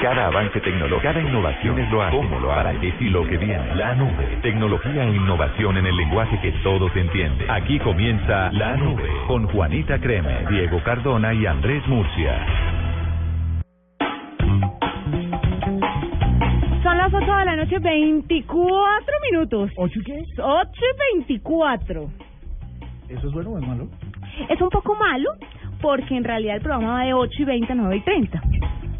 Cada avance tecnológico, cada innovación es lo hace. ¿Cómo lo ¿Para qué si lo que viene? La nube. Tecnología e innovación en el lenguaje que todos entienden. Aquí comienza La Nube con Juanita Creme, Diego Cardona y Andrés Murcia. Son las 8 de la noche, 24 minutos. ¿Ocho qué? 8 y 24. ¿Eso es bueno o es malo? Es un poco malo porque en realidad el programa va de 8 y 20 a 9 y 30.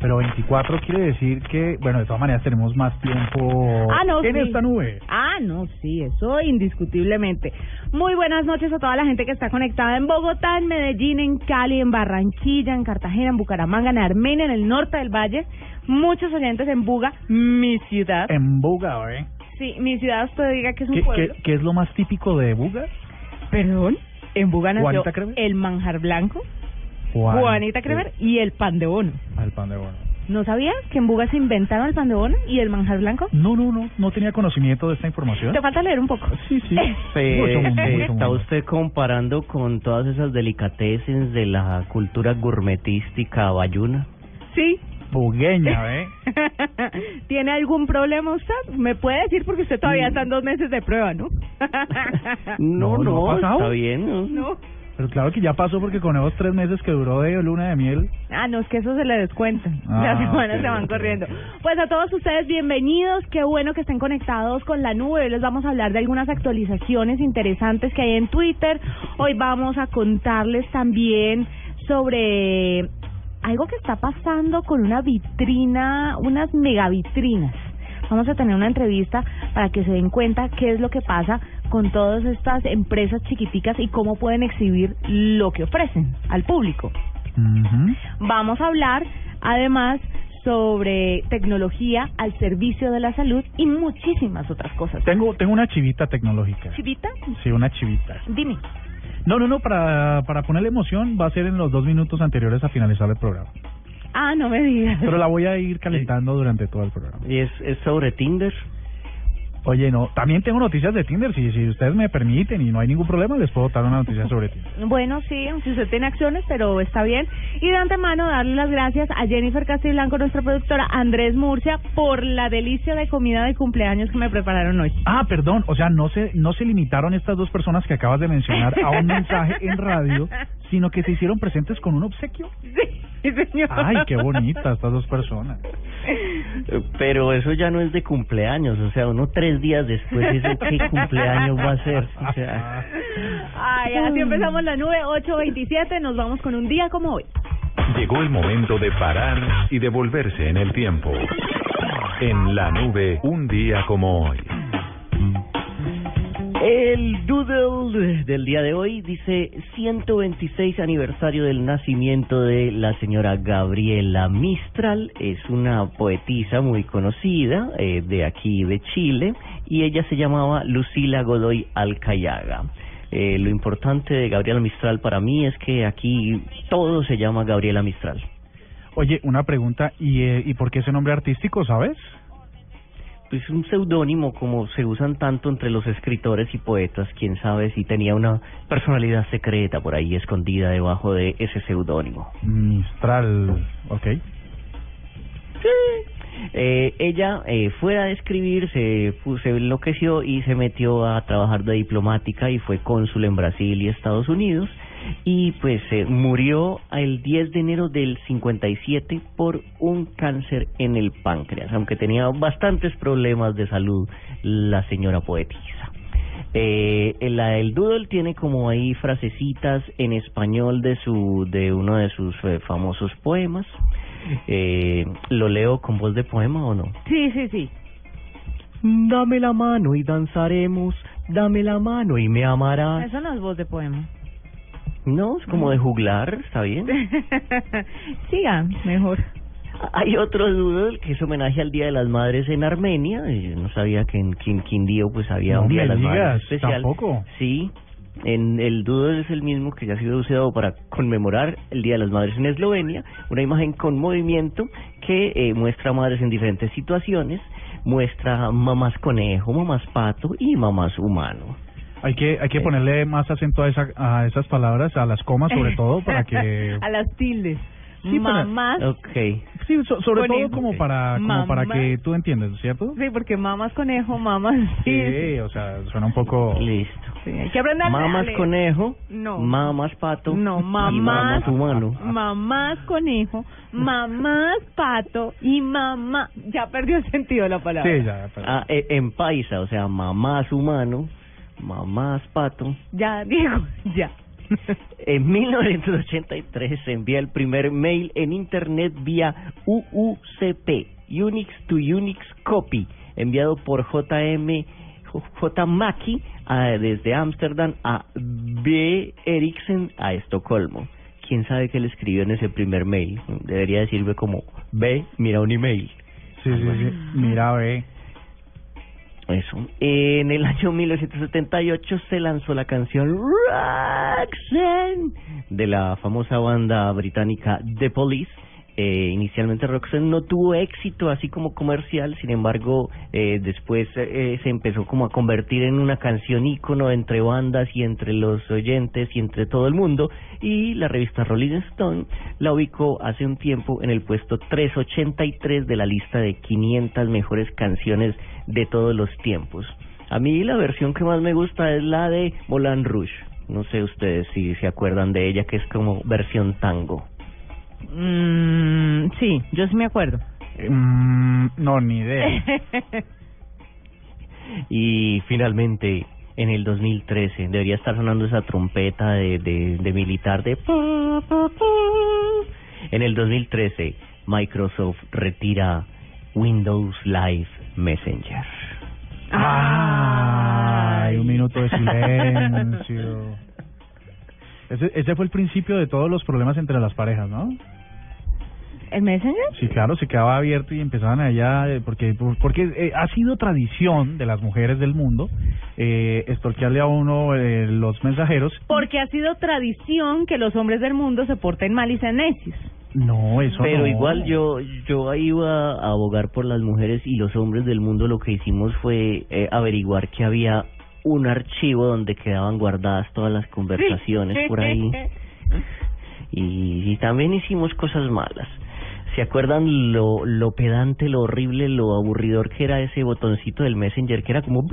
Pero 24 quiere decir que, bueno, de todas maneras tenemos más tiempo Ah, no, en sí. esta nube. Ah, no, sí, eso indiscutiblemente. Muy buenas noches a toda la gente que está conectada en Bogotá, en Medellín, en Cali, en Barranquilla, en Cartagena, en Bucaramanga, en Armenia, en el norte del valle. Muchos oyentes en Buga, mi ciudad. En Buga, ¿eh? Sí, mi ciudad usted diga que es un ¿Qué, pueblo. qué, qué es lo más típico de Buga? Perdón, en Buga nació el manjar blanco, Juan- Juanita Kremer y el pan de bono. Al pan de bono. ¿No sabías que en Buga se inventaron el pan de bono y el manjar blanco? No, no, no, no tenía conocimiento de esta información. Te falta leer un poco. Sí, sí. Mucho mundo, mucho ¿Está usted comparando con todas esas delicatessen de la cultura gourmetística bayuna? Sí. Bugueña, ¿eh? ¿Tiene algún problema usted? ¿Me puede decir porque usted todavía está en dos meses de prueba, ¿no? No, No, está bien. ¿no? no. Pero claro que ya pasó porque con esos tres meses que duró de luna de miel. Ah, no, es que eso se le descuenta. Ah, Las semanas se van corriendo. Pues a todos ustedes, bienvenidos. Qué bueno que estén conectados con la nube. Hoy les vamos a hablar de algunas actualizaciones interesantes que hay en Twitter. Hoy vamos a contarles también sobre algo que está pasando con una vitrina, unas megavitrinas. Vamos a tener una entrevista para que se den cuenta qué es lo que pasa con todas estas empresas chiquiticas y cómo pueden exhibir lo que ofrecen al público. Vamos a hablar además sobre tecnología al servicio de la salud y muchísimas otras cosas. Tengo, tengo una chivita tecnológica. Chivita, Sí, una chivita. dime. No, no, no, para, para ponerle emoción va a ser en los dos minutos anteriores a finalizar el programa. Ah, no me digas. Pero la voy a ir calentando durante todo el programa. ¿Y es, es sobre Tinder? Oye, no, también tengo noticias de Tinder, si, si ustedes me permiten y no hay ningún problema, les puedo dar una noticia sobre Tinder. Bueno, sí, si usted tiene acciones, pero está bien. Y de antemano darle las gracias a Jennifer Castiblanco, nuestra productora, Andrés Murcia, por la delicia de comida de cumpleaños que me prepararon hoy. Ah, perdón, o sea, no se, no se limitaron estas dos personas que acabas de mencionar a un mensaje en radio, sino que se hicieron presentes con un obsequio. Sí, señor. Ay, qué bonita estas dos personas. Pero eso ya no es de cumpleaños, o sea, uno tres días después dice qué cumpleaños va a ser. O sea, Ay, así empezamos la nube 827, nos vamos con un día como hoy. Llegó el momento de parar y devolverse en el tiempo. En la nube, un día como hoy. El doodle del día de hoy dice 126 aniversario del nacimiento de la señora Gabriela Mistral. Es una poetisa muy conocida eh, de aquí de Chile y ella se llamaba Lucila Godoy Alcayaga. Eh, lo importante de Gabriela Mistral para mí es que aquí todo se llama Gabriela Mistral. Oye, una pregunta, ¿y, eh, ¿y por qué ese nombre artístico, sabes? Pues un seudónimo como se usan tanto entre los escritores y poetas, quién sabe si tenía una personalidad secreta por ahí escondida debajo de ese seudónimo. Mistral, ok. Eh, ella, eh, fuera de escribir, se, se enloqueció y se metió a trabajar de diplomática y fue cónsul en Brasil y Estados Unidos. Y pues eh, murió el 10 de enero del 57 por un cáncer en el páncreas, aunque tenía bastantes problemas de salud la señora poetisa. Eh, la, el doodle tiene como ahí frasecitas en español de su de uno de sus eh, famosos poemas. Eh, ¿Lo leo con voz de poema o no? Sí, sí, sí. Dame la mano y danzaremos, dame la mano y me amarás. Eso no es voz de poema. No, es como de juglar, ¿está bien? Siga, mejor. Hay otro doodle que es homenaje al Día de las Madres en Armenia. Yo no sabía que en Quin- Quindío pues había No un Día de las Madres especial. tampoco. Sí, en el doodle es el mismo que ya ha sido usado para conmemorar el Día de las Madres en Eslovenia. Una imagen con movimiento que eh, muestra madres en diferentes situaciones. Muestra mamás conejo, mamás pato y mamás humano. Hay que, hay que ponerle más acento a, esa, a esas palabras, a las comas sobre todo, para que... a las tildes. Sí, para- mamás. Ok. Sí, so- sobre Conejo. todo como para como para Mamá. que tú entiendas, ¿cierto? Sí, porque mamas conejo, mamas. Sí. Sí, o sea, suena un poco... Listo. Sí, hay que aprender leer. conejo, No. mamas pato No, y mamás. humano. Mamás conejo, mamás pato y mamá. Ya perdió el sentido la palabra. Sí, ya, pero- Ah, eh, en paisa, o sea, mamás humano, mamás pato. Ya, Diego, ya. En 1983 se envía el primer mail en Internet vía UUCP, Unix to Unix Copy, enviado por JM J. Mackie a- desde Ámsterdam a B. Eriksen a Estocolmo. ¿Quién sabe qué le escribió en ese primer mail? Debería decirme como, ve, mira un email. sí, sí, sí. Mira, ve. Eso. En el año 1978 se lanzó la canción Roxanne de la famosa banda británica The Police. Eh, inicialmente Roxanne no tuvo éxito así como comercial, sin embargo eh, después eh, se empezó como a convertir en una canción ícono entre bandas y entre los oyentes y entre todo el mundo y la revista Rolling Stone la ubicó hace un tiempo en el puesto 383 de la lista de 500 mejores canciones de todos los tiempos. A mí la versión que más me gusta es la de Moulin Rouge. No sé ustedes si se acuerdan de ella, que es como versión tango. Mm, sí, yo sí me acuerdo. Mm, no, ni idea. Y finalmente, en el 2013, debería estar sonando esa trompeta de, de, de militar de... En el 2013, Microsoft retira Windows Live Messenger. Ay, un minuto de silencio. Ese, ese fue el principio de todos los problemas entre las parejas, ¿no? ¿El Messenger? Sí, claro, se quedaba abierto y empezaban allá, eh, porque porque eh, ha sido tradición de las mujeres del mundo eh, estorquearle a uno eh, los mensajeros. Porque ha sido tradición que los hombres del mundo se porten mal y sean necios. No, eso Pero no. igual yo yo iba a abogar por las mujeres y los hombres del mundo lo que hicimos fue eh, averiguar que había un archivo donde quedaban guardadas todas las conversaciones por ahí y, y también hicimos cosas malas. ¿Se acuerdan lo, lo pedante, lo horrible, lo aburridor que era ese botoncito del Messenger que era como...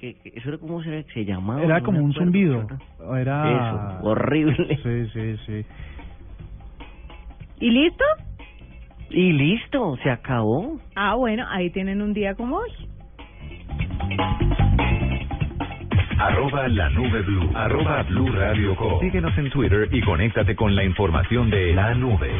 ¿Eso era como se, se llamaba? Era como un zumbido. Era... Eso, horrible. Sí, sí, sí. ¿Y listo? Y listo, se acabó. Ah, bueno, ahí tienen un día como hoy. Arroba la nube blue. Arroba blue radio com. Síguenos en Twitter y conéctate con la información de la nube.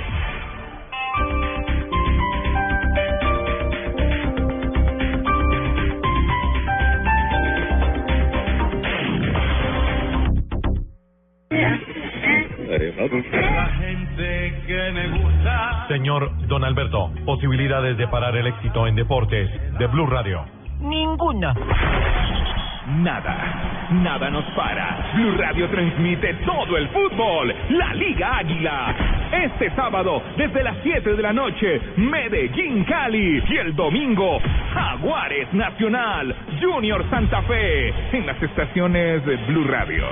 Señor Don Alberto, posibilidades de parar el éxito en deportes de Blue Radio. Ninguna. Nada, nada nos para. Blue Radio transmite todo el fútbol. La Liga Águila. Este sábado, desde las 7 de la noche, Medellín Cali. Y el domingo, Jaguares Nacional, Junior Santa Fe. En las estaciones de Blue Radio.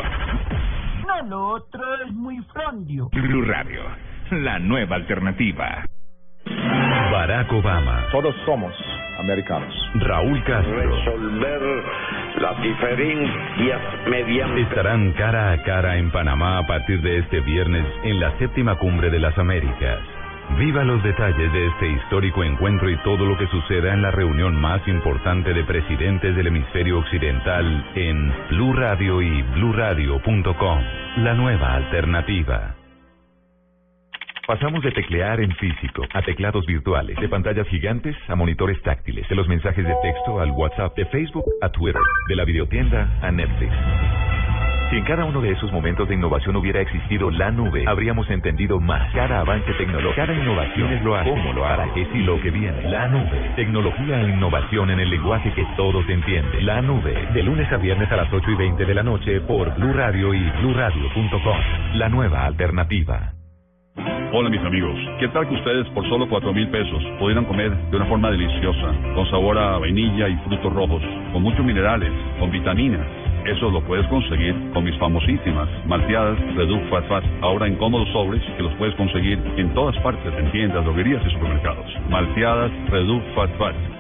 No, lo otro es muy frondio. Blue Radio, la nueva alternativa. Barack Obama, Todos somos americanos. Raúl Castro resolver las diferencias estarán cara a cara en Panamá a partir de este viernes en la séptima cumbre de las Américas. Viva los detalles de este histórico encuentro y todo lo que suceda en la reunión más importante de presidentes del hemisferio occidental en Blue Radio y bluradio.com. La nueva alternativa. Pasamos de teclear en físico a teclados virtuales, de pantallas gigantes a monitores táctiles, de los mensajes de texto al WhatsApp, de Facebook a Twitter, de la videotienda a Netflix. Si en cada uno de esos momentos de innovación hubiera existido la nube, habríamos entendido más. Cada avance tecnológico, cada innovación es lo hace, cómo lo hará, qué y lo que viene. La nube. Tecnología e innovación en el lenguaje que todos entienden. La nube. De lunes a viernes a las 8 y 20 de la noche por Blue Radio y bluradio.com. La nueva alternativa. Hola mis amigos, ¿qué tal que ustedes por solo cuatro mil pesos pudieran comer de una forma deliciosa, con sabor a vainilla y frutos rojos, con muchos minerales, con vitaminas, Eso lo puedes conseguir con mis famosísimas malteadas Reduc Fat Fat, ahora en cómodos sobres que los puedes conseguir en todas partes, en tiendas, droguerías y supermercados. Malteadas Reduc Fat Fat.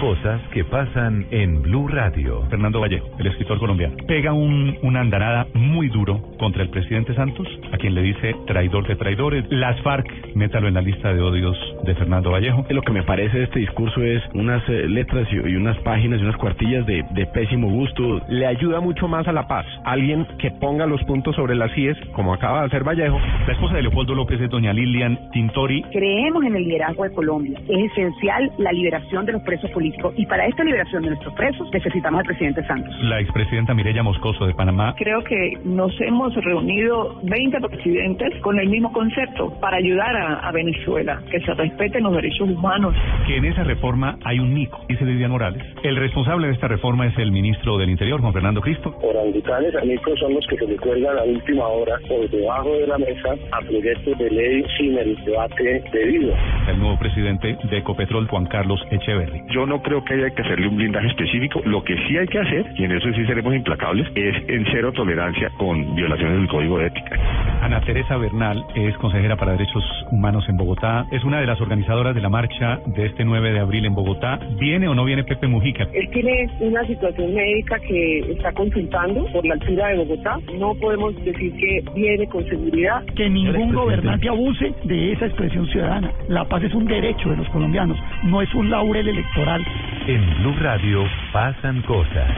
Cosas que pasan en Blue Radio. Fernando Vallejo, el escritor colombiano, pega un, una andanada muy duro contra el presidente Santos, a quien le dice traidor de traidores. Las FARC, métalo en la lista de odios de Fernando Vallejo. Lo que me parece de este discurso es unas eh, letras y, y unas páginas y unas cuartillas de, de pésimo gusto. Le ayuda mucho más a la paz. Alguien que ponga los puntos sobre las IES, como acaba de hacer Vallejo. La esposa de Leopoldo López es doña Lilian Tintori. Creemos en el liderazgo de Colombia. Es esencial la liberación de los presos políticos y para esta liberación de nuestros presos necesitamos al presidente Santos. La expresidenta Mireya Moscoso de Panamá. Creo que nos hemos reunido 20 presidentes con el mismo concepto para ayudar a, a Venezuela, que se respeten los derechos humanos. Que en esa reforma hay un Nico, dice Vivian Morales. El responsable de esta reforma es el ministro del Interior, Juan Fernando Cristo. Orangutanes amigos son los que se le cuelgan a última hora por debajo de la mesa a proyectos de ley sin el debate debido. El nuevo presidente de Ecopetrol, Juan Carlos Echeverry. Yo no creo que haya que hacerle un blindaje específico. Lo que sí hay que hacer, y en eso sí seremos implacables, es en cero tolerancia con violaciones del código de ética. Ana Teresa Bernal es consejera para derechos humanos en Bogotá. Es una de las organizadoras de la marcha de este 9 de abril en Bogotá. ¿Viene o no viene Pepe Mujica? Él tiene una situación médica que está consultando por la altura de Bogotá. No podemos decir que viene con seguridad. Que ningún gobernante abuse de esa expresión ciudadana. La paz es un derecho de los colombianos, no es un laurel electoral. En Blue Radio pasan cosas.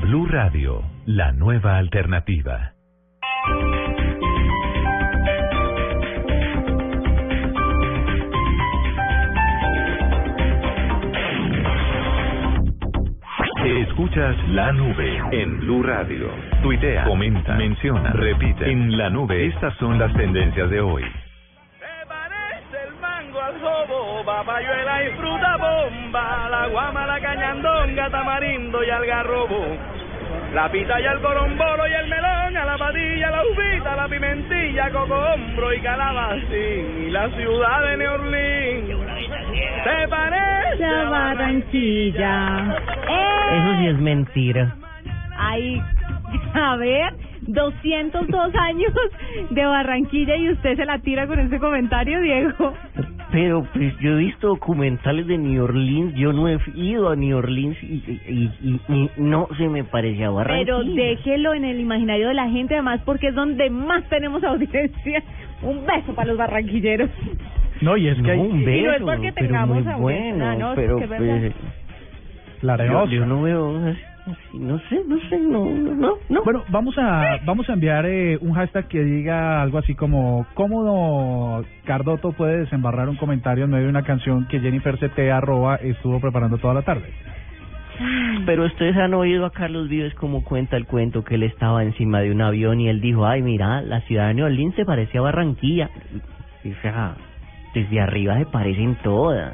Blue Radio, la nueva alternativa. Escuchas la nube en Blue Radio. Tuitea, comenta, menciona, repite. En la nube, estas son las tendencias de hoy. Al jobo, papayuela y fruta bomba, la guama, la cañandonga, tamarindo y algarrobo, la pita y el corombolo y el melón, a la patilla, la uvita, la pimentilla, cocombro y calabacín, y la ciudad de New Orleans, se parece a Barranquilla. Eso sí es mentira. Ay, a ver, 202 años de Barranquilla y usted se la tira con ese comentario, Diego. Pero pues yo he visto documentales de New Orleans, yo no he ido a New Orleans y, y, y, y no se me parecía Barranquilla. Pero déjelo en el imaginario de la gente, además, porque es donde más tenemos audiencia. Un beso para los barranquilleros. No, y es que No, hay... un beso, Y no es porque pero tengamos muy audiencia, bueno, no, es pero es verdad. pues, La yo, yo no veo no sé, no sé, no, no, no, no. Bueno, vamos a vamos a enviar eh, un hashtag que diga algo así como ¿Cómo Cardoto puede desembarrar un comentario en medio de una canción que Jennifer CT arroba estuvo preparando toda la tarde? Pero ustedes han oído a Carlos Vives como cuenta el cuento que él estaba encima de un avión y él dijo, ay, mira, la ciudad de New Orleans se parece a Barranquilla. Y, o sea, desde arriba se parecen todas.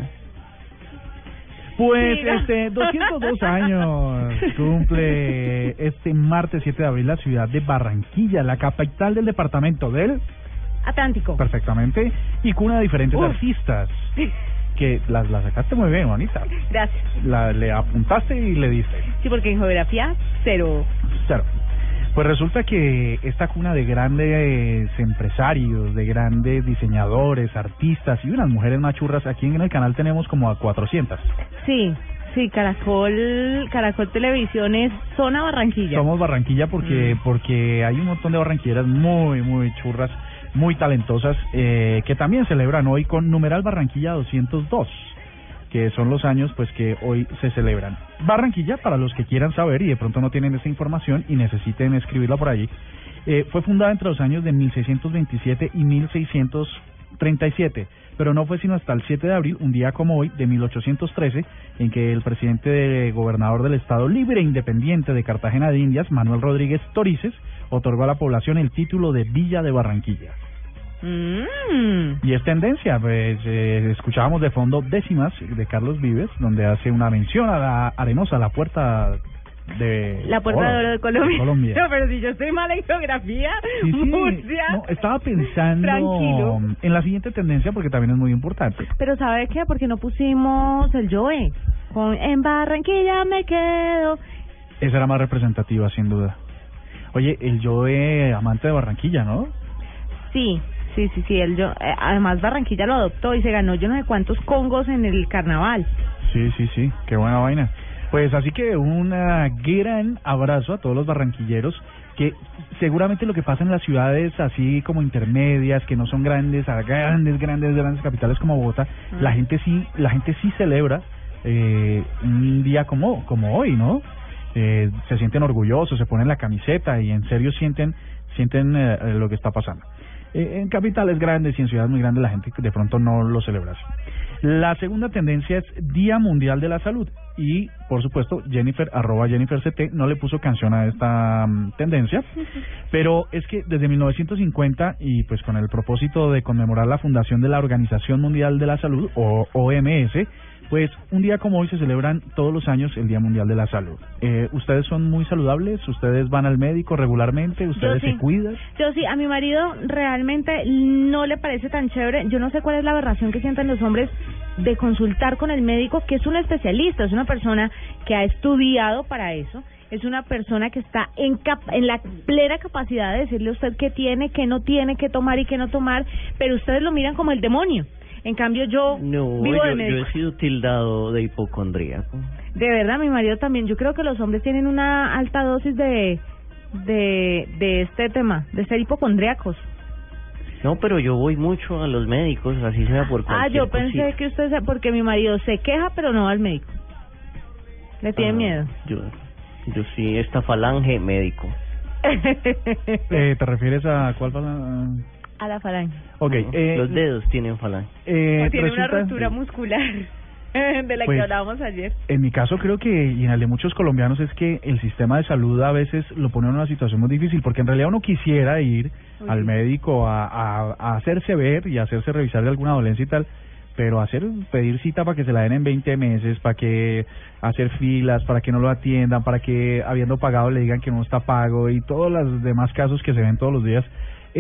Pues Mira. este 202 años cumple este martes 7 de abril la ciudad de Barranquilla, la capital del departamento del Atlántico. perfectamente y cuna de diferentes Uf. artistas que las la sacaste muy bien, Juanita. Gracias. La le apuntaste y le diste. Sí, porque en geografía, cero. Claro. Pues resulta que esta cuna de grandes empresarios, de grandes diseñadores, artistas y unas mujeres machurras, aquí en el canal tenemos como a 400. Sí, sí, Caracol, Caracol Televisión es zona Barranquilla. Somos Barranquilla porque Mm. porque hay un montón de barranquilleras muy, muy churras, muy talentosas, eh, que también celebran hoy con numeral Barranquilla 202, que son los años pues que hoy se celebran. Barranquilla, para los que quieran saber y de pronto no tienen esa información y necesiten escribirla por allí, eh, fue fundada entre los años de 1627 y 1637, pero no fue sino hasta el 7 de abril, un día como hoy, de 1813, en que el presidente de- gobernador del Estado Libre e Independiente de Cartagena de Indias, Manuel Rodríguez Torices, otorgó a la población el título de Villa de Barranquilla. Mm. Y es tendencia, pues eh, escuchábamos de fondo décimas de Carlos Vives, donde hace una mención a la arenosa, la puerta de La Puerta de Oro de Colombia. Colombia. No, pero si yo estoy mala en geografía, Sí, sí. Murcia. No, estaba pensando Tranquilo. en la siguiente tendencia porque también es muy importante. Pero ¿sabe qué? Porque no pusimos el Joe. Con En Barranquilla me quedo. Esa era más representativa, sin duda. Oye, el Joe amante de Barranquilla, ¿no? Sí, sí, sí, sí. Él, yo, eh, además, Barranquilla lo adoptó y se ganó yo no sé cuántos congos en el carnaval. Sí, sí, sí, qué buena vaina. Pues así que un gran abrazo a todos los barranquilleros que seguramente lo que pasa en las ciudades así como intermedias, que no son grandes, a grandes, grandes, grandes capitales como Bogotá, la gente sí, la gente sí celebra eh, un día como como hoy, ¿no? Eh, se sienten orgullosos, se ponen la camiseta y en serio sienten sienten eh, lo que está pasando. Eh, en capitales grandes y en ciudades muy grandes la gente de pronto no lo celebra así. La segunda tendencia es Día Mundial de la Salud y por supuesto Jennifer arroba Jennifer CT no le puso canción a esta mm, tendencia, pero es que desde 1950 y pues con el propósito de conmemorar la fundación de la Organización Mundial de la Salud o OMS pues un día como hoy se celebran todos los años el Día Mundial de la Salud. Eh, ¿Ustedes son muy saludables? ¿Ustedes van al médico regularmente? ¿Ustedes sí. se cuidan? Yo sí, a mi marido realmente no le parece tan chévere. Yo no sé cuál es la aberración que sienten los hombres de consultar con el médico, que es un especialista, es una persona que ha estudiado para eso. Es una persona que está en, cap en la plena capacidad de decirle a usted qué tiene, qué no tiene, qué tomar y qué no tomar, pero ustedes lo miran como el demonio. En cambio, yo No, vivo de yo, he sido tildado de hipocondríaco. De verdad, mi marido también. Yo creo que los hombres tienen una alta dosis de de de este tema, de ser hipocondriacos. No, pero yo voy mucho a los médicos, así sea por Ah, cualquier yo pensé cosita. que usted, porque mi marido se queja, pero no va al médico. Le tiene Ah, miedo. Yo, yo sí, esta falange médico. Eh, ¿Te refieres a cuál pasa? A la falange. Ok, No, eh, los dedos tienen falange. eh, O tiene una rotura muscular de la Pues, que hablábamos ayer. En mi caso creo que, y en el de muchos colombianos, es que el sistema de salud a veces lo pone en una situación muy difícil, porque en realidad uno quisiera ir Uy, al médico a, a, a hacerse ver y a hacerse revisar de alguna dolencia y tal, pero hacer pedir cita para que se la den en 20 meses, para que hacer filas, para que no lo atiendan, para que habiendo pagado le digan que no está pago y todos los demás casos que se ven todos los días,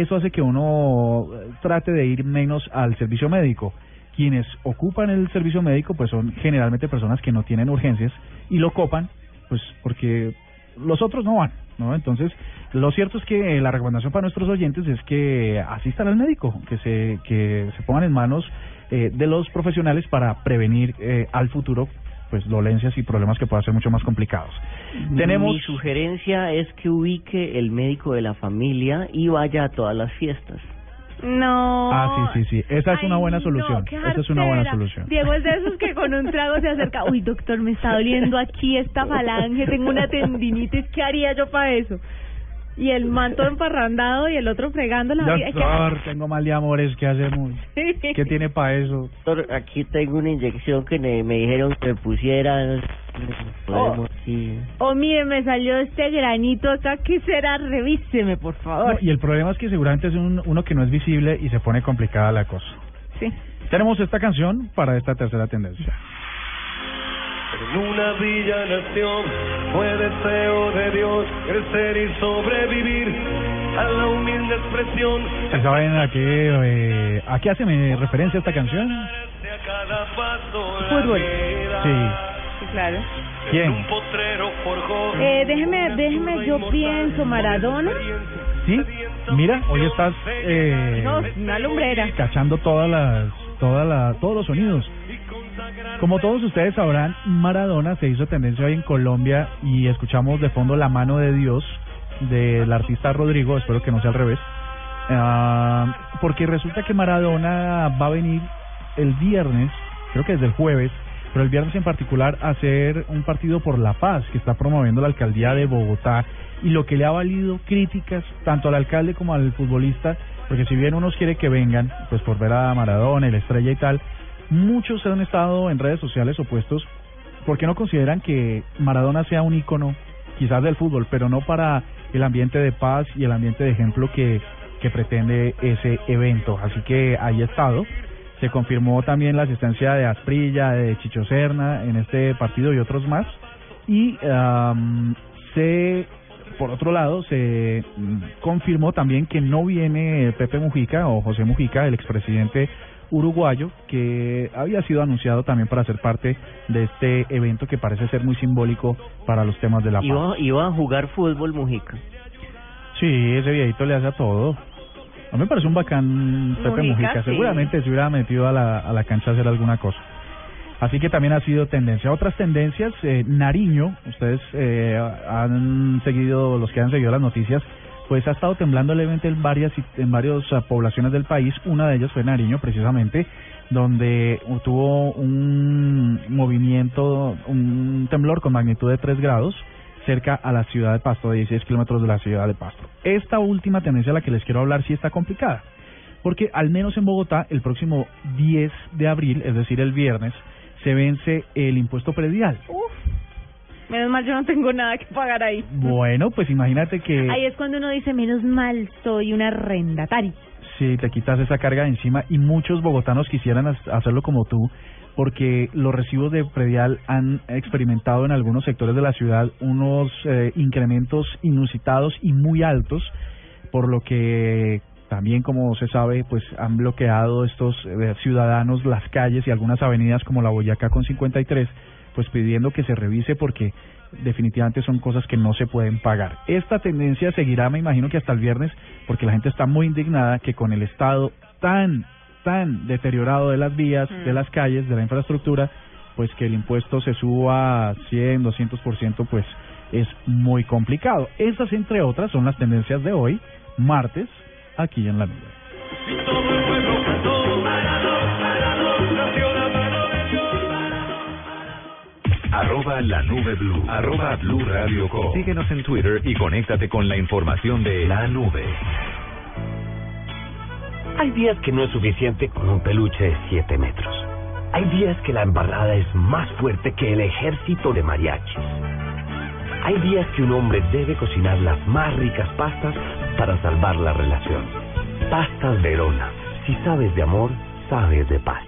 eso hace que uno eh, trate de ir menos al servicio médico. Quienes ocupan el servicio médico pues son generalmente personas que no tienen urgencias y lo copan pues porque los otros no van, ¿no? Entonces, lo cierto es que eh, la recomendación para nuestros oyentes es que asistan al médico, que se que se pongan en manos eh, de los profesionales para prevenir eh, al futuro pues dolencias y problemas que puedan ser mucho más complicados. Tenemos Mi sugerencia es que ubique el médico de la familia y vaya a todas las fiestas. No. Ah, sí, sí, sí. Esa es una buena no, solución. qué Esa es una buena solución. Diego es de esos que con un trago se acerca. Uy, doctor, me está doliendo aquí esta falange, tengo una tendinitis, ¿qué haría yo para eso? Y el manto emparrandado y el otro fregando la vida. Doctor, tengo mal de amores, ¿qué hacemos? ¿Qué tiene para eso? Doctor, aquí tengo una inyección que me, me dijeron que me podemos, sí. Oh, mire, me salió este granito acá, ¿qué será? Revíseme, por favor. No, y el problema es que seguramente es un- uno que no es visible y se pone complicada la cosa. Sí. Tenemos esta canción para esta tercera tendencia. En una villa nación fue deseo de Dios crecer y sobrevivir a la humilde expresión ¿Y ¿Saben a qué, eh, a qué hace mi referencia esta canción? Fútbol. Sí. Claro. ¿Quién? Eh, déjeme, déjeme, yo pienso, Maradona. ¿Sí? Mira, hoy estás eh, No, una lumbrera. cachando todas las, todas las, todos los sonidos. Como todos ustedes sabrán, Maradona se hizo tendencia hoy en Colombia y escuchamos de fondo La mano de Dios del artista Rodrigo, espero que no sea al revés, Ah, porque resulta que Maradona va a venir el viernes, creo que desde el jueves, pero el viernes en particular a hacer un partido por la paz que está promoviendo la alcaldía de Bogotá. Y lo que le ha valido críticas tanto al alcalde como al futbolista, porque si bien unos quiere que vengan, pues por ver a Maradona y la estrella y tal, muchos han estado en redes sociales opuestos porque no consideran que Maradona sea un ícono quizás del fútbol, pero no para el ambiente de paz y el ambiente de ejemplo que, que pretende ese evento. Así que ahí ha estado. Se confirmó también la asistencia de Asprilla, de Chicho Serna en este partido y otros más. Y se, por otro lado, se mm, confirmó también que no viene Pepe Mujica o José Mujica, el expresidente uruguayo que había sido anunciado también para ser parte de este evento que parece ser muy simbólico para los temas de la paz. Iba, iba a jugar fútbol, Mujica. Sí, ese viejito le hace a todo. A mí me parece un bacán Pepe Mujica, Mujica. sí. Seguramente se hubiera metido a la, a la cancha a hacer alguna cosa. Así que también ha sido tendencia. Otras tendencias, eh, Nariño, ustedes eh, han seguido, los que han seguido las noticias, pues ha estado temblando levemente en varias en varias ah, poblaciones del país. Una de ellas fue Nariño, precisamente, donde tuvo un movimiento, un temblor con magnitud de 3 grados cerca a la ciudad de Pasto, de 16 kilómetros de la ciudad de Pasto. Esta última tendencia a la que les quiero hablar sí está complicada, porque al menos en Bogotá, el próximo 10 de abril, es decir, el viernes, se vence el impuesto predial. Menos mal yo no tengo nada que pagar ahí. Bueno, pues imagínate que Ahí es cuando uno dice, menos mal soy una arrendataria. si te quitas esa carga de encima y muchos bogotanos quisieran ha- hacerlo como tú, porque los recibos de predial han experimentado en algunos sectores de la ciudad unos eh, incrementos inusitados y muy altos, por lo que también, como se sabe, pues han bloqueado estos eh, ciudadanos las calles y algunas avenidas como la Boyacá con 53, pues pidiendo que se revise porque definitivamente son cosas que no se pueden pagar. Esta tendencia seguirá, me imagino que hasta el viernes, porque la gente está muy indignada que con el estado tan, tan deteriorado de las vías, de las calles, de la infraestructura, pues que el impuesto se suba 100, 200%, pues es muy complicado. Estas, entre otras, son las tendencias de hoy, martes, aquí en la nube. Arroba la nube blue. Arroba blue. Síguenos en Twitter y conéctate con la información de la nube. Hay días que no es suficiente con un peluche de 7 metros. Hay días que la embarrada es más fuerte que el ejército de mariachis. Hay días que un hombre debe cocinar las más ricas pastas para salvar la relación. Pastas Verona. Si sabes de amor, sabes de pasta.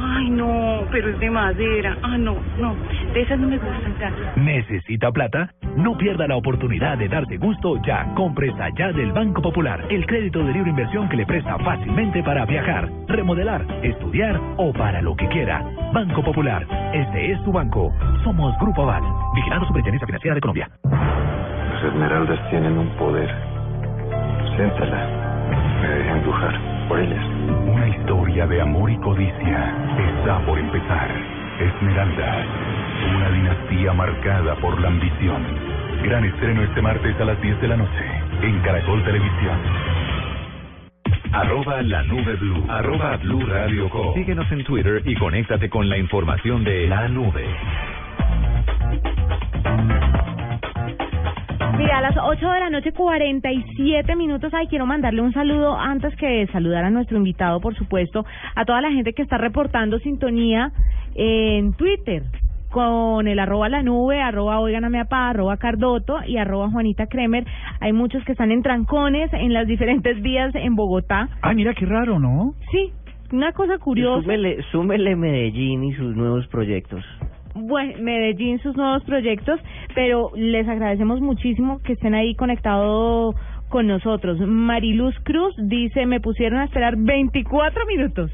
Ay, no, pero es de madera. Ah, no, no, de esas no me gustan tanto. ¿Necesita plata? No pierda la oportunidad de darse gusto ya. Compre allá del Banco Popular, el crédito de libre inversión que le presta fácilmente para viajar, remodelar, estudiar o para lo que quiera. Banco Popular, este es tu banco. Somos Grupo Aval, vigilando Superintendencia Financiera de Colombia. Las esmeraldas tienen un poder. Siéntala. Me deja embrujar por ellas. Una historia de amor y codicia está por empezar. Esmeralda, una dinastía marcada por la ambición. Gran estreno este martes a las 10 de la noche en Caracol Televisión. Arroba la nube blue. Arroba blue radio com. Síguenos en Twitter y conéctate con la información de la nube. 8 de la noche, 47 minutos. Ay, quiero mandarle un saludo antes que saludar a nuestro invitado, por supuesto, a toda la gente que está reportando sintonía en Twitter con el arroba la nube, arroba oiganame apá, arroba cardoto y arroba Juanita Kremer. Hay muchos que están en trancones en las diferentes vías en Bogotá. Ay, mira qué raro, ¿no? Sí, una cosa curiosa. Súmele, súmele Medellín y sus nuevos proyectos. Bueno, Medellín sus nuevos proyectos, pero les agradecemos muchísimo que estén ahí conectados con nosotros. Mariluz Cruz dice, me pusieron a esperar 24 minutos.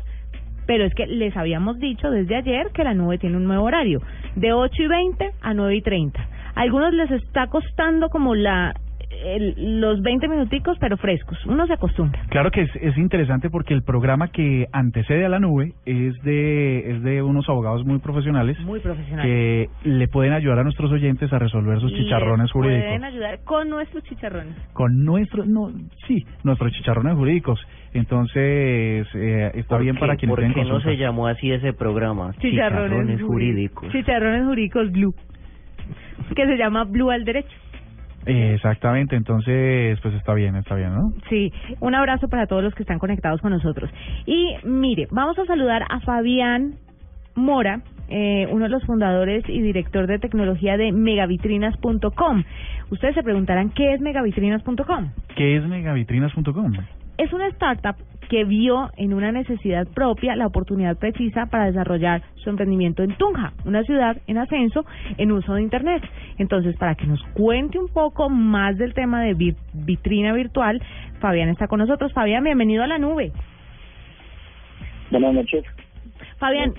Pero es que les habíamos dicho desde ayer que la nube tiene un nuevo horario, de 8 y 20 a 9 y 30. A algunos les está costando como la el- los 20 minuticos, pero frescos. Uno se acostumbra. Claro que es, es interesante porque el programa que antecede a la nube es de es de unos abogados muy profesionales Muy profesional. que le pueden ayudar a nuestros oyentes a resolver sus chicharrones Les jurídicos. Pueden ayudar con nuestros chicharrones. Con nuestros, no, sí, nuestros chicharrones jurídicos. Entonces, eh, está ¿Por bien qué- para quienes ¿Por tienen qué no se llamó así ese programa? Chicharrones, jurídicos. Chicharrones jurídicos Blue. Que se llama Blue al derecho. Exactamente, entonces, pues está bien, está bien, ¿no? Sí, un abrazo para todos los que están conectados con nosotros. Y mire, vamos a saludar a Fabián Mora, eh, uno de los fundadores y director de tecnología de megavitrinas.com. Ustedes se preguntarán qué es megavitrinas.com. ¿Qué es megavitrinas.com? Es una startup que vio en una necesidad propia la oportunidad precisa para desarrollar su emprendimiento en Tunja, una ciudad en ascenso en uso de Internet. Entonces, para que nos cuente un poco más del tema de vi- vitrina virtual, Fabián está con nosotros. Fabián, bienvenido a la nube. Buenas noches. Fabián,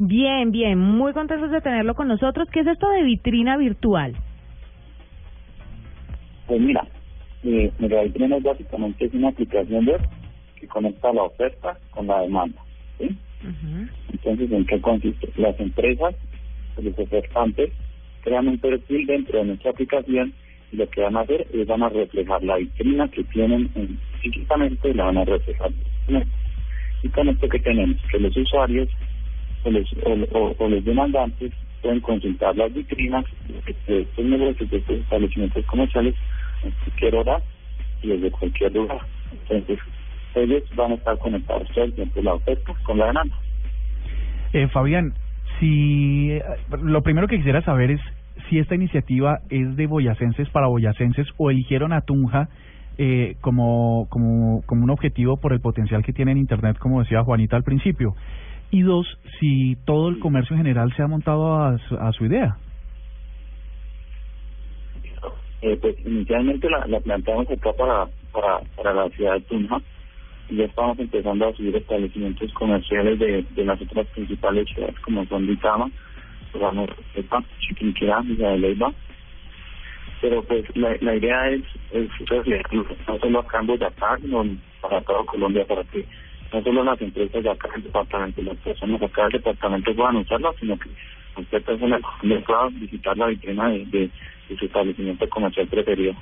bien, bien, muy contentos de tenerlo con nosotros. ¿Qué es esto de vitrina virtual? Pues mira, eh, básicamente es una aplicación web que conecta la oferta con la demanda. ¿sí? Entonces, ¿en qué consiste? Las empresas, los ofertantes, crean un perfil dentro de nuestra aplicación y lo que van a hacer es van a reflejar la vitrina que tienen en, físicamente, la van a reflejar. Y con esto que tenemos, que los usuarios o los, o, o- o los demandantes pueden consultar las vitrinas de estos negocios, de estos establecimientos comerciales en cualquier hora y desde cualquier lugar. Entonces, ellos van a estar conectados todo el tiempo la oferta con la demanda. Eh, Fabián, si eh, lo primero que quisiera saber es si esta iniciativa es de boyacenses para boyacenses o eligieron a Tunja eh, como, como, como un objetivo por el potencial que tiene en Internet, como decía Juanita al principio. Y dos, si todo el comercio en general se ha montado a su, a su idea. Eh, pues inicialmente la, la planteamos acá para, para, para la ciudad de Tunja y ya estamos empezando a subir establecimientos comerciales de, de las otras principales ciudades como son Vitama, Ramos, Pepa, Chiquinquirá, de Leyva. Pero pues la, la idea es, es no solo acá en Boyacá, sino para todo Colombia, para que no solo las empresas de acá del departamento, las personas acá del departamento puedan usarla, sino que usted persona Colombia pueda visitar la vitrina de, de, de su establecimiento comercial preferido.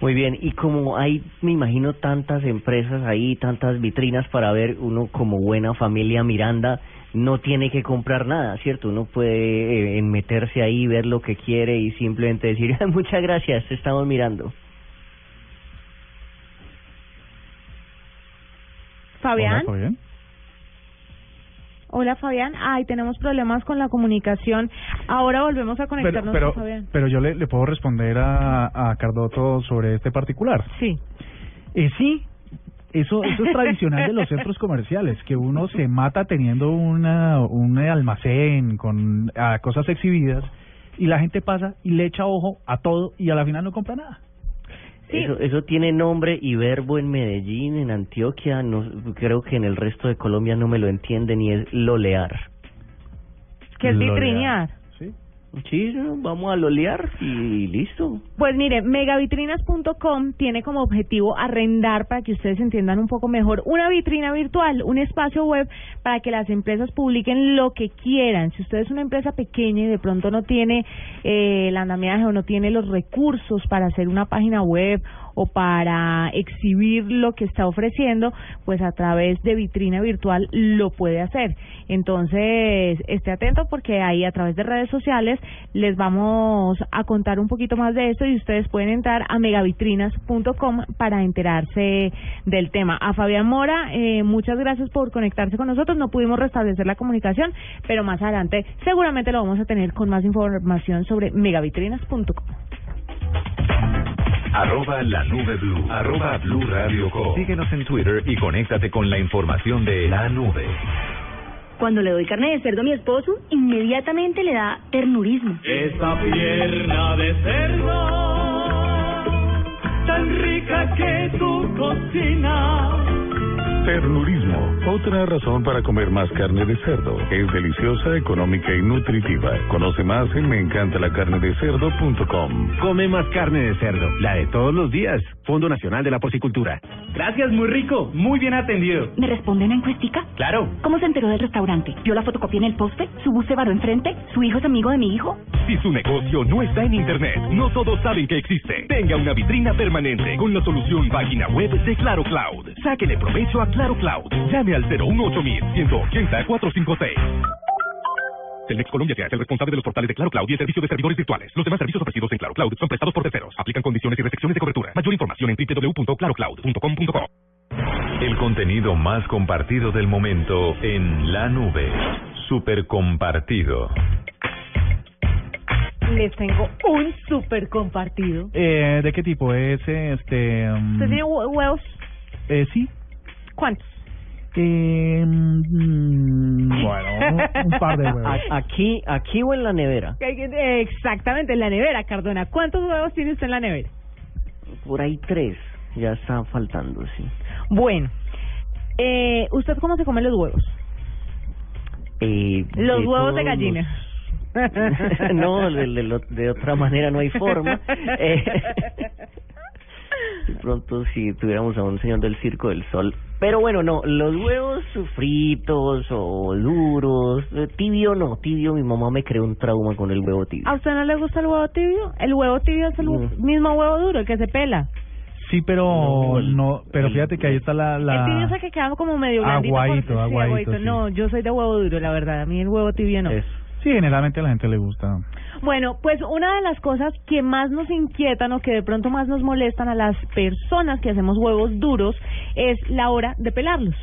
Muy bien, y como hay, me imagino, tantas empresas ahí, tantas vitrinas para ver, uno como buena familia Miranda no tiene que comprar nada, ¿cierto? Uno puede eh, meterse ahí, ver lo que quiere y simplemente decir, muchas gracias, te estamos mirando. Fabián. Hola, Fabián. Hola, Fabián. Ay, tenemos problemas con la comunicación. Ahora volvemos a conectarnos pero, con Fabián. pero yo le, le puedo responder a, a Cardoto sobre este particular. Sí. Eh, sí, eso, eso es tradicional de los centros comerciales, que uno se mata teniendo una, un almacén con ah, cosas exhibidas y la gente pasa y le echa ojo a todo y a la final no compra nada. Eso, eso tiene nombre y verbo en Medellín, en Antioquia, no, creo que en el resto de Colombia no me lo entienden y es lolear. Que es vitrinear. Sí, vamos a lolear y listo. Pues mire, megavitrinas.com tiene como objetivo arrendar, para que ustedes entiendan un poco mejor, una vitrina virtual, un espacio web para que las empresas publiquen lo que quieran. Si usted es una empresa pequeña y de pronto no tiene eh, el andamiaje o no tiene los recursos para hacer una página web o para exhibir lo que está ofreciendo, pues a través de vitrina virtual lo puede hacer. Entonces, esté atento porque ahí a través de redes sociales les vamos a contar un poquito más de esto y ustedes pueden entrar a megavitrinas.com para enterarse del tema. A Fabián Mora, eh, muchas gracias por conectarse con nosotros. No pudimos restablecer la comunicación, pero más adelante seguramente lo vamos a tener con más información sobre megavitrinas.com. Arroba la nube blue. Arroba blue radio com. Síguenos en Twitter y conéctate con la información de la nube. Cuando le doy carne de cerdo a mi esposo, inmediatamente le da ternurismo. Esa pierna de cerdo, tan rica que tú cocinas. Ternurismo, otra razón para comer más carne de cerdo. Es deliciosa, económica y nutritiva. Conoce más en meencantalacarnedecerdo.com. Come más carne de cerdo, la de todos los días. Fondo Nacional de la Porcicultura. Gracias, muy rico, muy bien atendido. ¿Me responde una encuestica? Claro. ¿Cómo se enteró del restaurante? ¿Vio la fotocopia en el poste? ¿Su bus se varó enfrente? ¿Su hijo es amigo de mi hijo? Si su negocio no está en Internet, no todos saben que existe. Tenga una vitrina permanente con la solución página web de Claro Cloud. Sáquele provecho a Claro Cloud. Llame al 018 180 456. Telmex Colombia que es el responsable de los portales de Claro Cloud y el servicio de servidores virtuales. Los demás servicios ofrecidos en Claro Cloud son prestados por terceros. Aplican condiciones y restricciones de cobertura. Mayor información en www.clarocloud.com.co. El contenido más compartido del momento en la nube. Super compartido. les tengo un súper compartido. Eh, ¿De qué tipo es este? ¿Usted tiene hue- huevos? eh, sí. ¿Cuántos? Eh, mm, bueno, un, un par de huevos. Aquí, aquí o en la nevera. Exactamente, en la nevera, Cardona. ¿Cuántos huevos tiene usted en la nevera? Por ahí tres. Ya está faltando, sí. Bueno, eh, ¿usted cómo se come los huevos? Eh, Los de huevos de gallina. los- no, de, de lo- de otra manera no hay forma. Eh, de pronto si tuviéramos a un señor del Circo del Sol. Pero bueno, no, los huevos fritos o duros, eh, tibio no, tibio mi mamá me creó un trauma con el huevo tibio. ¿A usted no le gusta el huevo tibio? El huevo tibio es el Mm. mismo huevo duro, el que se pela. Sí, pero no, pero fíjate que ahí está la, El tibio es la el que queda como medio blandito. Aguadito, por- sí, aguadito, sí. No, yo soy de huevo duro, la verdad. A mí el huevo tibio no. sí, generalmente a la gente le gusta. Bueno, pues una de las cosas que más nos inquietan o que de pronto más nos molestan a las personas que hacemos huevos duros es la hora de pelarlos.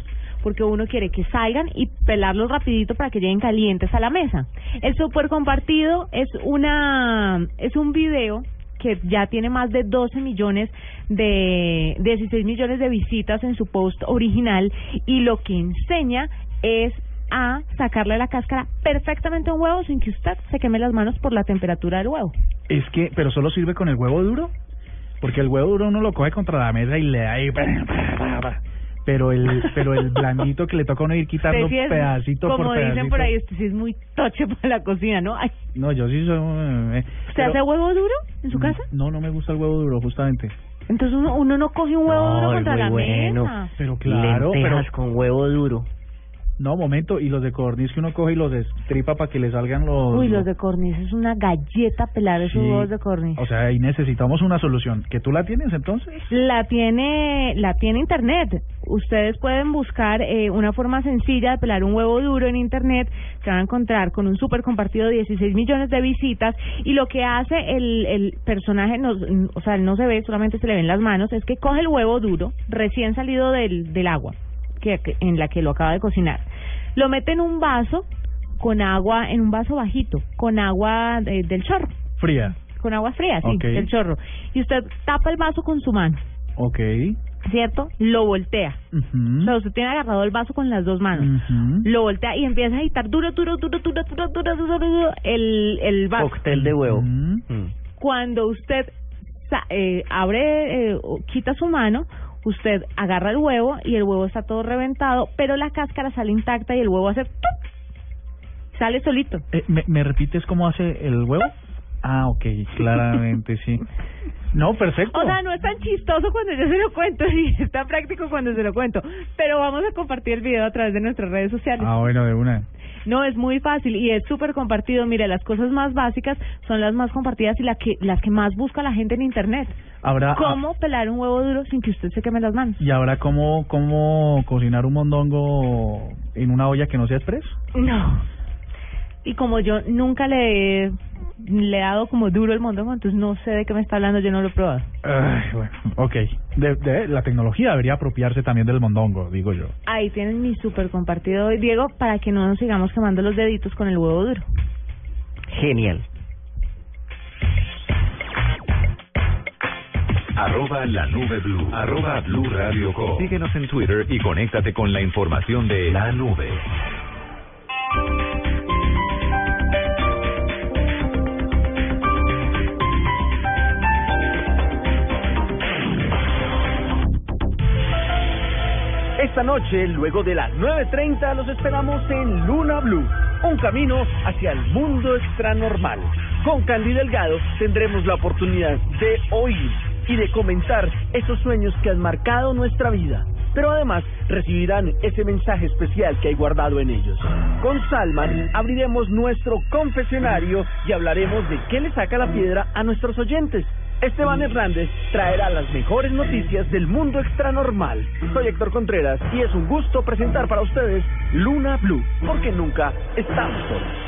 Porque uno quiere que salgan y pelarlos rapidito para que lleguen calientes a la mesa. El super compartido es una es un video que ya tiene más de 12 millones de 16 millones de visitas en su post original y lo que enseña es a sacarle la cáscara perfectamente a un huevo sin que usted se queme las manos por la temperatura del huevo. Es que, pero solo sirve con el huevo duro, porque el huevo duro uno lo coge contra la mesa y le da ahí, pero el, pero el blandito que le toca a uno ir quitando sí es, pedacito como por pedacito. dicen por ahí, usted sí es muy toche para la cocina, ¿no? Ay, No, yo sí soy. eh, ¿Usted pero- hace huevo duro en su casa? No, no me gusta el huevo duro, justamente. Entonces uno, uno no coge un huevo duro contra la bueno. mesa. Pero claro, Lentejas pero con huevo duro. No, momento, y los de codorniz que uno coge y los destripa para que le salgan los Uy, los de corniz es una galleta pelar esos Sí. huevos de corniz. O sea, ahí necesitamos una solución. ¿Que tú la tienes entonces? La tiene, la tiene internet. Ustedes pueden buscar eh, una forma sencilla de pelar un huevo duro en internet. Se van a encontrar con un super compartido de 16 millones de visitas. Y lo que hace el, el personaje, no, o sea, él no se ve, solamente se le ven las manos, es que coge el huevo duro, recién salido del, del agua, que, en la que lo acaba de cocinar. Lo mete en un vaso con agua, en un vaso bajito, con agua del chorro. Fría. Con agua fría, sí, okay. del chorro. Y usted tapa el vaso con su mano. Ok. ¿Cierto? Lo voltea. O sea, usted tiene agarrado el vaso con las dos manos. Lo voltea y empieza a agitar duro, duro, duro, duro, duro, duro, duro, duro el, el vaso. Cóctel de huevo. Uh -huh. Mm. Cuando usted eh, abre, eh, quita su mano, usted agarra el huevo y el huevo está todo reventado, pero la cáscara sale intacta y el huevo hace... ¡tup! Sale solito. Eh, ¿me, ¿Me repites cómo hace el huevo? Ah, ok, claramente sí. No, perfecto. O sea, no es tan chistoso cuando yo se lo cuento y está práctico cuando se lo cuento, pero vamos a compartir el video a través de nuestras redes sociales. Ah, bueno, de una. No, es muy fácil y es súper compartido. Mire, las cosas más básicas son las más compartidas y la que, las que más busca la gente en Internet. Habrá, ¿Cómo pelar un huevo duro sin que usted se queme las manos? ¿Y ahora cómo, cómo cocinar un mondongo en una olla que no sea express? No. Y como yo nunca le he, le he dado como duro el mondongo, entonces no sé de qué me está hablando, yo no lo he probado. Ay, bueno, ok. De, de- la tecnología debería apropiarse también del mondongo, digo yo. Ahí tienen mi súper compartido hoy, Diego, para que no nos sigamos quemando los deditos con el huevo duro. Genial. Arroba la nube blue. Arroba blue radio com. Síguenos en Twitter y conéctate con la información de la nube. Esta noche, luego de las 9.30, los esperamos en Luna Blue, un camino hacia el mundo extranormal. Con Candy Delgado tendremos la oportunidad de oír y de comentar esos sueños que han marcado nuestra vida. Pero además recibirán ese mensaje especial que hay guardado en ellos. Con Salman abriremos nuestro confesionario y hablaremos de qué le saca la piedra a nuestros oyentes. Esteban Hernández traerá las mejores noticias del mundo extranormal. Soy Héctor Contreras y es un gusto presentar para ustedes Luna Blue, porque nunca estamos solos.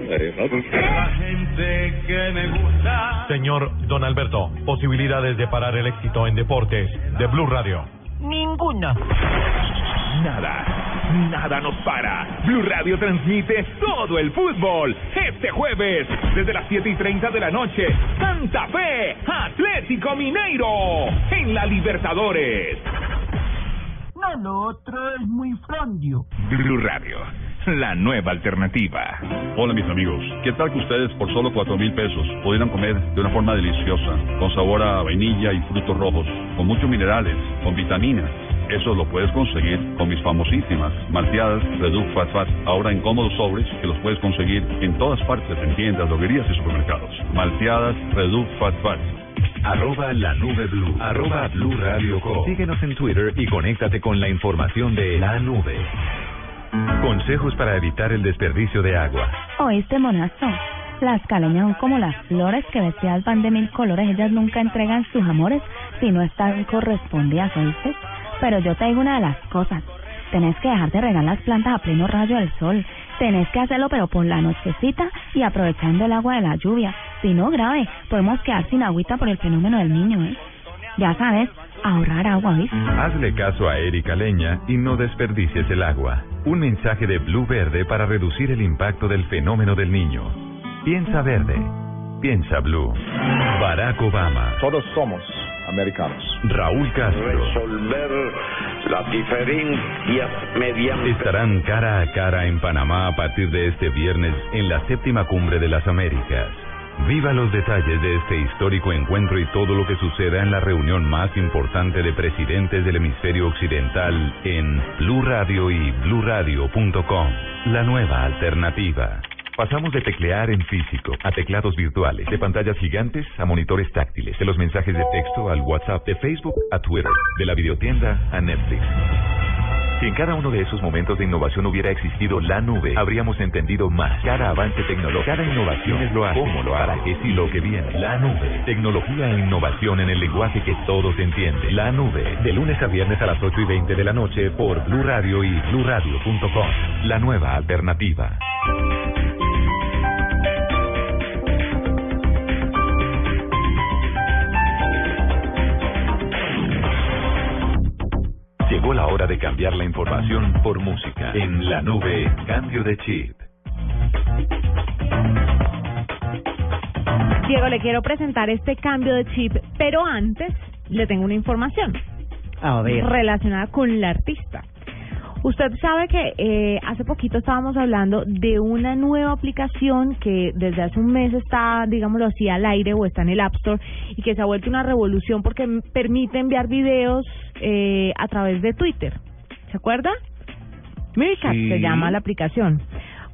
La gente que me gusta. Señor Don Alberto, posibilidades de parar el éxito en deportes de Blue Radio. Ninguno. Nada. nada nos para. Blue Radio transmite todo el fútbol. Este jueves, desde las 7 y 30 de la noche, Santa Fe, Atlético Mineiro, en la Libertadores. No, lo otro es muy frondio. Blue Radio, la nueva alternativa. Hola mis amigos, ¿qué tal que ustedes por solo cuatro mil pesos pudieran comer de una forma deliciosa, con sabor a vainilla y frutos rojos, con muchos minerales, con vitaminas? Eso lo puedes conseguir con mis famosísimas malteadas Reduc Fat Fat, ahora en cómodos sobres que los puedes conseguir en todas partes, en tiendas, droguerías y supermercados. Malteadas Reduc Fat Fat. Arroba la nube blue. Arroba blue radio com. Síguenos en Twitter y conéctate con la información de la nube. Consejos para evitar el desperdicio de agua. Oíste, monazo. Las caleñas son como las flores que vestidas van de mil colores. Ellas nunca entregan sus amores si no están correspondidas, ¿oíste? Pero yo te digo una de las cosas. Tenés que dejar de regar las plantas a pleno rayo del sol. Tenés que hacerlo pero por la nochecita y aprovechando el agua de la lluvia. Si no, grave, podemos quedar sin agüita por el fenómeno del niño, ¿eh? Ya sabes, ahorrar agua. Hazle caso a Erika Leña y no desperdicies el agua. Un mensaje de Blue Verde para reducir el impacto del fenómeno del niño. Piensa verde. Piensa Blue. Barack Obama. Todos somos americanos. Raúl Castro. Resolver las diferencias mediante... Estarán cara a cara en Panamá a partir de este viernes en la séptima cumbre de las Américas. Viva los detalles de este histórico encuentro y todo lo que suceda en la reunión más importante de presidentes del hemisferio occidental en Blue Radio y bluradio.com. La nueva alternativa. Pasamos de teclear en físico a teclados virtuales, de pantallas gigantes a monitores táctiles, de los mensajes de texto al WhatsApp, de Facebook a Twitter, de la videotienda a Netflix. Si en cada uno de esos momentos de innovación hubiera existido la nube, habríamos entendido más. Cada avance tecnológico, cada innovación es lo hace, cómo lo hará, qué y lo que viene. La nube. Tecnología e innovación en el lenguaje que todos entienden. La nube. De lunes a viernes a las 8 y 20 de la noche por Blue Radio y bluradio.com. La nueva alternativa. Llegó la hora de cambiar la información por música. En la nube, cambio de chip. Diego, le quiero presentar este cambio de chip, pero antes le tengo una información A ver. relacionada con la artista. Usted sabe que eh, hace poquito estábamos hablando de una nueva aplicación que desde hace un mes está, digámoslo así, al aire o está en el App Store y que se ha vuelto una revolución porque permite enviar videos eh, a través de Twitter. ¿Se acuerda? Meerkat Sí. se llama la aplicación.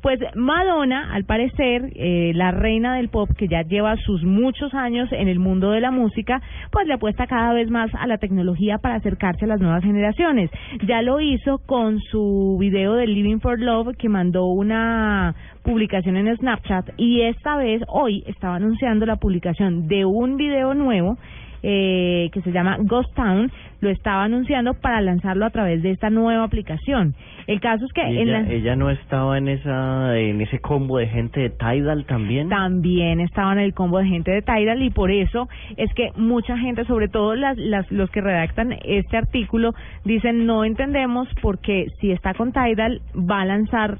Pues Madonna, al parecer, eh, la reina del pop que ya lleva sus muchos años en el mundo de la música, pues le apuesta cada vez más a la tecnología para acercarse a las nuevas generaciones. Ya lo hizo con su video de Living for Love que mandó una publicación en Snapchat y esta vez, hoy, estaba anunciando la publicación de un video nuevo eh, que se llama Ghost Town, lo estaba anunciando para lanzarlo a través de esta nueva aplicación. El caso es que en Ella, la... ella no estaba en esa en ese combo de gente de Tidal también. También estaban en el combo de gente de Tidal y por eso es que mucha gente, sobre todo las, las, los que redactan este artículo, dicen no entendemos porque si está con Tidal va a lanzar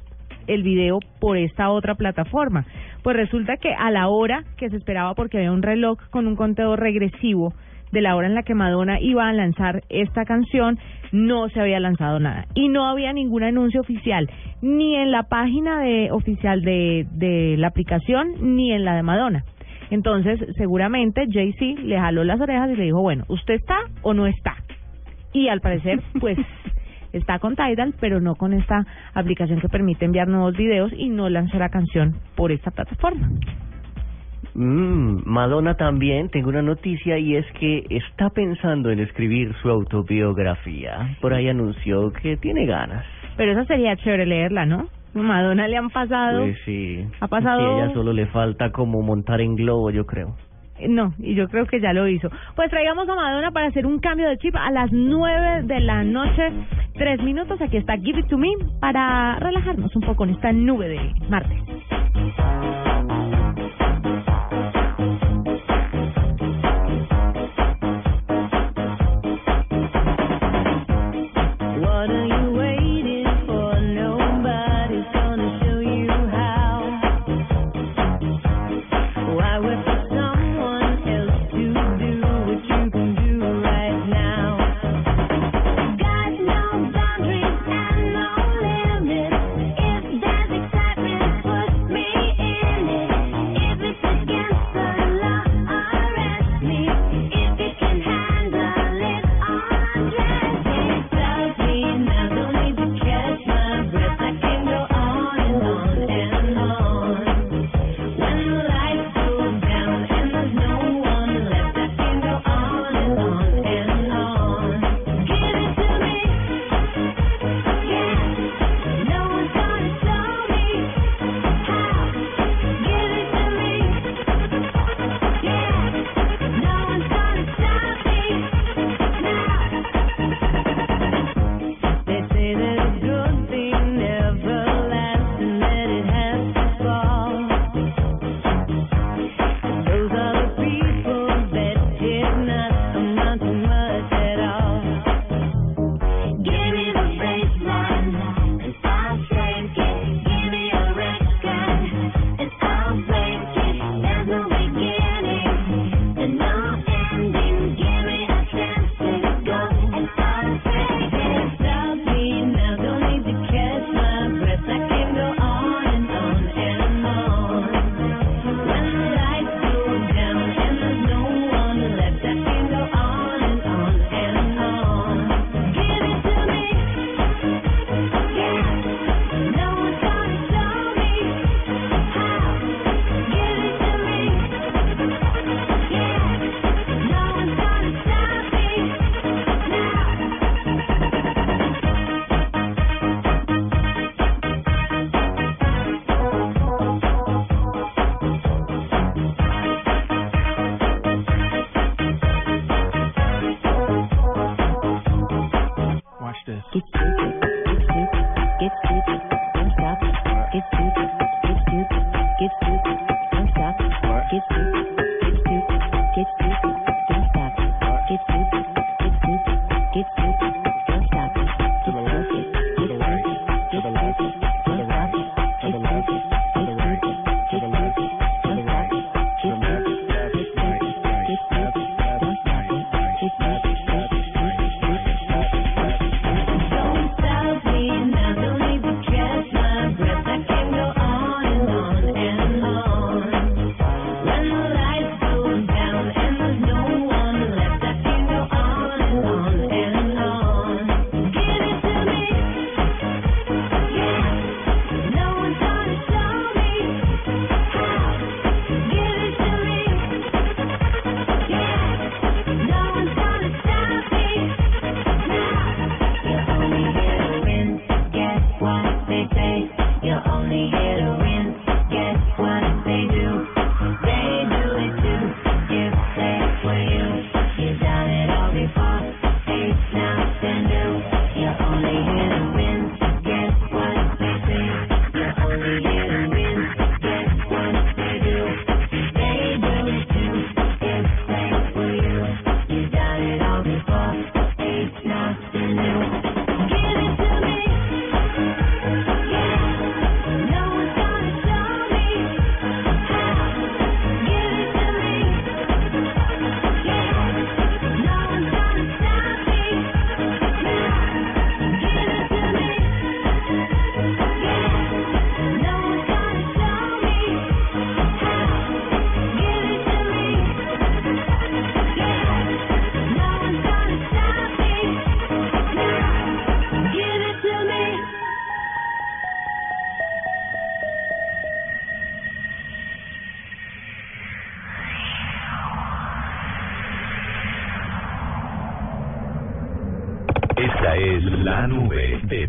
el video por esta otra plataforma. Pues resulta que a la hora que se esperaba, porque había un reloj con un conteo regresivo de la hora en la que Madonna iba a lanzar esta canción, no se había lanzado nada. Y no había ningún anuncio oficial, ni en la página de oficial de, de la aplicación, ni en la de Madonna. Entonces, seguramente Jay-Z le jaló las orejas y le dijo, bueno, ¿usted está o no está? Y al parecer, pues está con Tidal, pero no con esta aplicación que permite enviar nuevos videos y no lanzó la canción por esta plataforma. Mm, Madonna también, tengo una noticia y es que está pensando en escribir su autobiografía. Por ahí anunció que tiene ganas. Pero esa sería chévere leerla, ¿no? Madonna le han pasado... Pues sí. Ha pasado- a ella solo le falta como montar en globo, yo creo. No, y yo creo que ya lo hizo. Pues traigamos a Madonna para hacer un cambio de chip a las nueve de la noche. Tres minutos, aquí está Give It To Me para relajarnos un poco en esta nube de martes.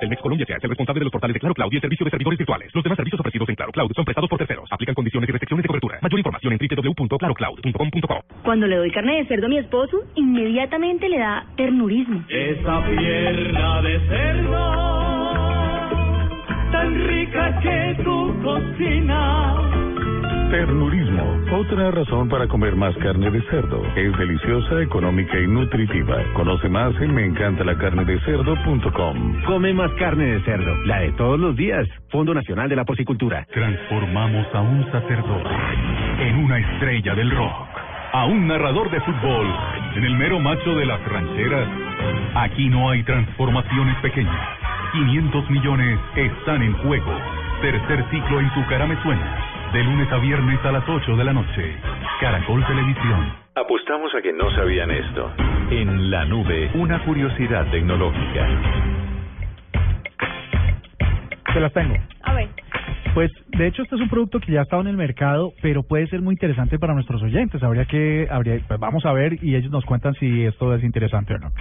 Telmex Colombia S.A. es el responsable de los portales de Claro Cloud y el servicio de servidores virtuales. Los demás servicios ofrecidos en Claro Cloud son prestados por terceros. Aplican condiciones y restricciones de cobertura. Mayor información en www.clarocloud.com.co. Cuando le doy carne de cerdo a mi esposo, inmediatamente le da ternurismo. Esa pierna de cerdo, tan rica que tu cocina. Ternurismo, otra razón para comer más carne de cerdo. Es deliciosa, económica y nutritiva. Conoce más en meencantalacarnedecerdo.com. Come más carne de cerdo, la de todos los días. Fondo Nacional de la Porcicultura. Transformamos a un sacerdote en una estrella del rock, a un narrador de fútbol en el mero macho de las rancheras. Aquí no hay transformaciones pequeñas. 500 millones están en juego. Tercer ciclo en Tu cara me suena. De lunes a viernes a las 8 de la noche. Caracol Televisión. Apostamos a que no sabían esto. En la nube, una curiosidad tecnológica. Se las tengo. A ver. Pues de hecho este es un producto que ya ha estado en el mercado, pero puede ser muy interesante para nuestros oyentes. Habría que, habría, pues vamos a ver y ellos nos cuentan si esto es interesante o no.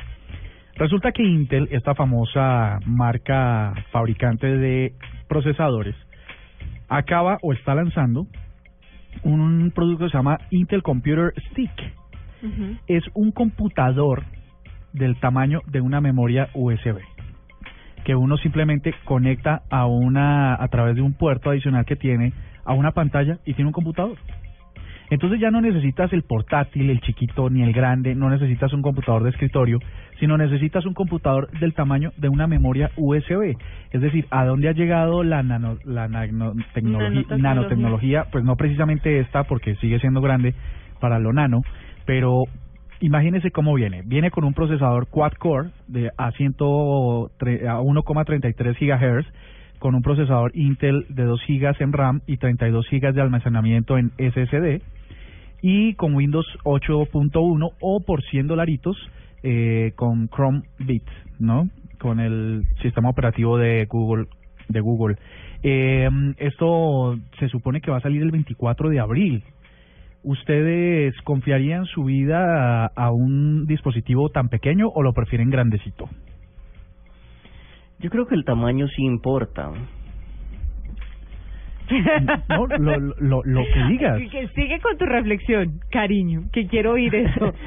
Resulta que Intel, esta famosa marca fabricante de procesadores, acaba o está lanzando un producto que se llama Intel Computer Stick. Es un computador del tamaño de una memoria USB que uno simplemente conecta a una a través de un puerto adicional que tiene a una pantalla y tiene un computador. Entonces ya no necesitas el portátil, el chiquito ni el grande, no necesitas un computador de escritorio, sino necesitas un computador del tamaño de una memoria USB. Es decir, ¿a dónde ha llegado la, nano, la nanotecnología, Nanotecnología. nanotecnología? Pues no precisamente esta, porque sigue siendo grande para lo nano, pero imagínese cómo viene. Viene con un procesador quad-core de a, 100 tre- a 1,33 GHz, con un procesador Intel de 2 GB en RAM y 32 GB de almacenamiento en SSD, y con Windows 8.1 o por 100 dolaritos eh, con Chrome Bit, ¿no? Con el sistema operativo de Google. De Google. Eh, esto se supone que va a salir el 24 de abril. ¿Ustedes confiarían su vida a, a un dispositivo tan pequeño o lo prefieren grandecito? Yo creo que el tamaño sí importa. No, lo, lo, lo que digas. Que sigue con tu reflexión, cariño, que quiero oír eso.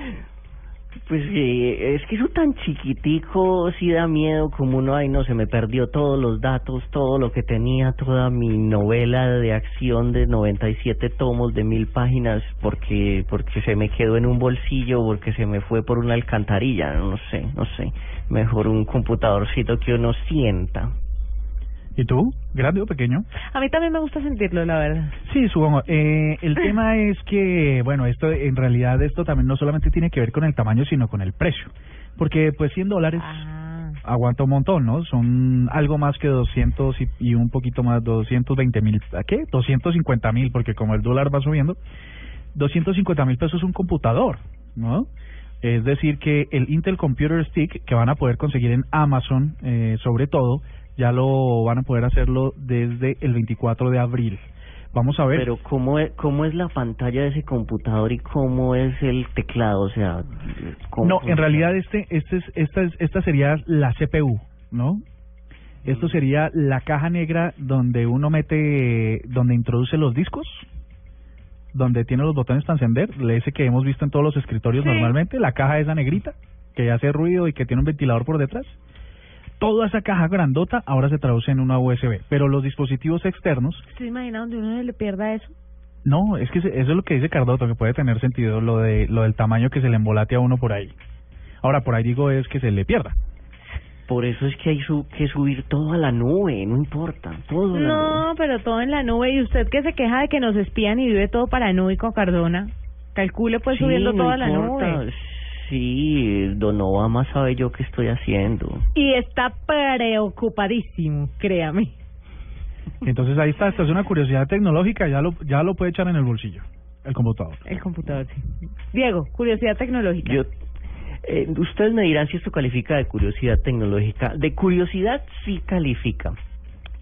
Pues eh, es que eso tan chiquitico sí da miedo como uno, ay no, se me perdió todos los datos, todo lo que tenía, toda mi novela de acción de 97 tomos de mil páginas porque porque se me quedó en un bolsillo, porque se me fue por una alcantarilla, no sé, no sé. Mejor un computadorcito que uno sienta. ¿Y tú? ¿Grande o pequeño? A mí también me gusta sentirlo, la verdad. Sí, supongo. Eh, el tema es que, bueno, esto en realidad esto también no solamente tiene que ver con el tamaño, sino con el precio. Porque pues 100 dólares aguanta un montón, ¿no? Son algo más que 200 y, y un poquito más, 220 mil, ¿a qué? 250 mil, porque como el dólar va subiendo, 250 mil pesos un computador, ¿no? Es decir, que el Intel Computer Stick, que van a poder conseguir en Amazon, eh, sobre todo, ya lo van a poder hacerlo desde el 24 de abril. Vamos a ver. Pero ¿cómo es, cómo es la pantalla de ese computador y cómo es el teclado? O sea, ¿cómo No, en realidad este, este es, esta, es- esta sería la CPU, ¿no? Esto sería la caja negra donde uno mete, donde introduce los discos, donde tiene los botones para encender, ese que hemos visto en todos los escritorios Sí. normalmente, la caja esa negrita, que hace ruido y que tiene un ventilador por detrás. Toda esa caja grandota ahora se traduce en una USB, pero los dispositivos externos ¿Se imagina donde uno le pierda eso? no, es que se- eso es lo que dice Cardoto, que puede tener sentido lo de lo del tamaño que se le embolate a uno por ahí. Ahora, por ahí digo es que se le pierda. Por eso es que hay su, que subir todo a la nube, no importa, todo a la nube. No, pero todo en la nube. Y usted que se queja de que nos espían y vive todo paranoico, Cardona. Calcule pues Sí, subiendo no todo a la nube. Sí, Don Obama sabe yo qué estoy haciendo. Y está preocupadísimo, créame. Entonces ahí está, esta es una curiosidad tecnológica, ya lo ya lo puede echar en el bolsillo, el computador. El computador, sí. Diego, curiosidad tecnológica. Yo, eh, ustedes me dirán si esto califica de curiosidad tecnológica. De curiosidad sí califica.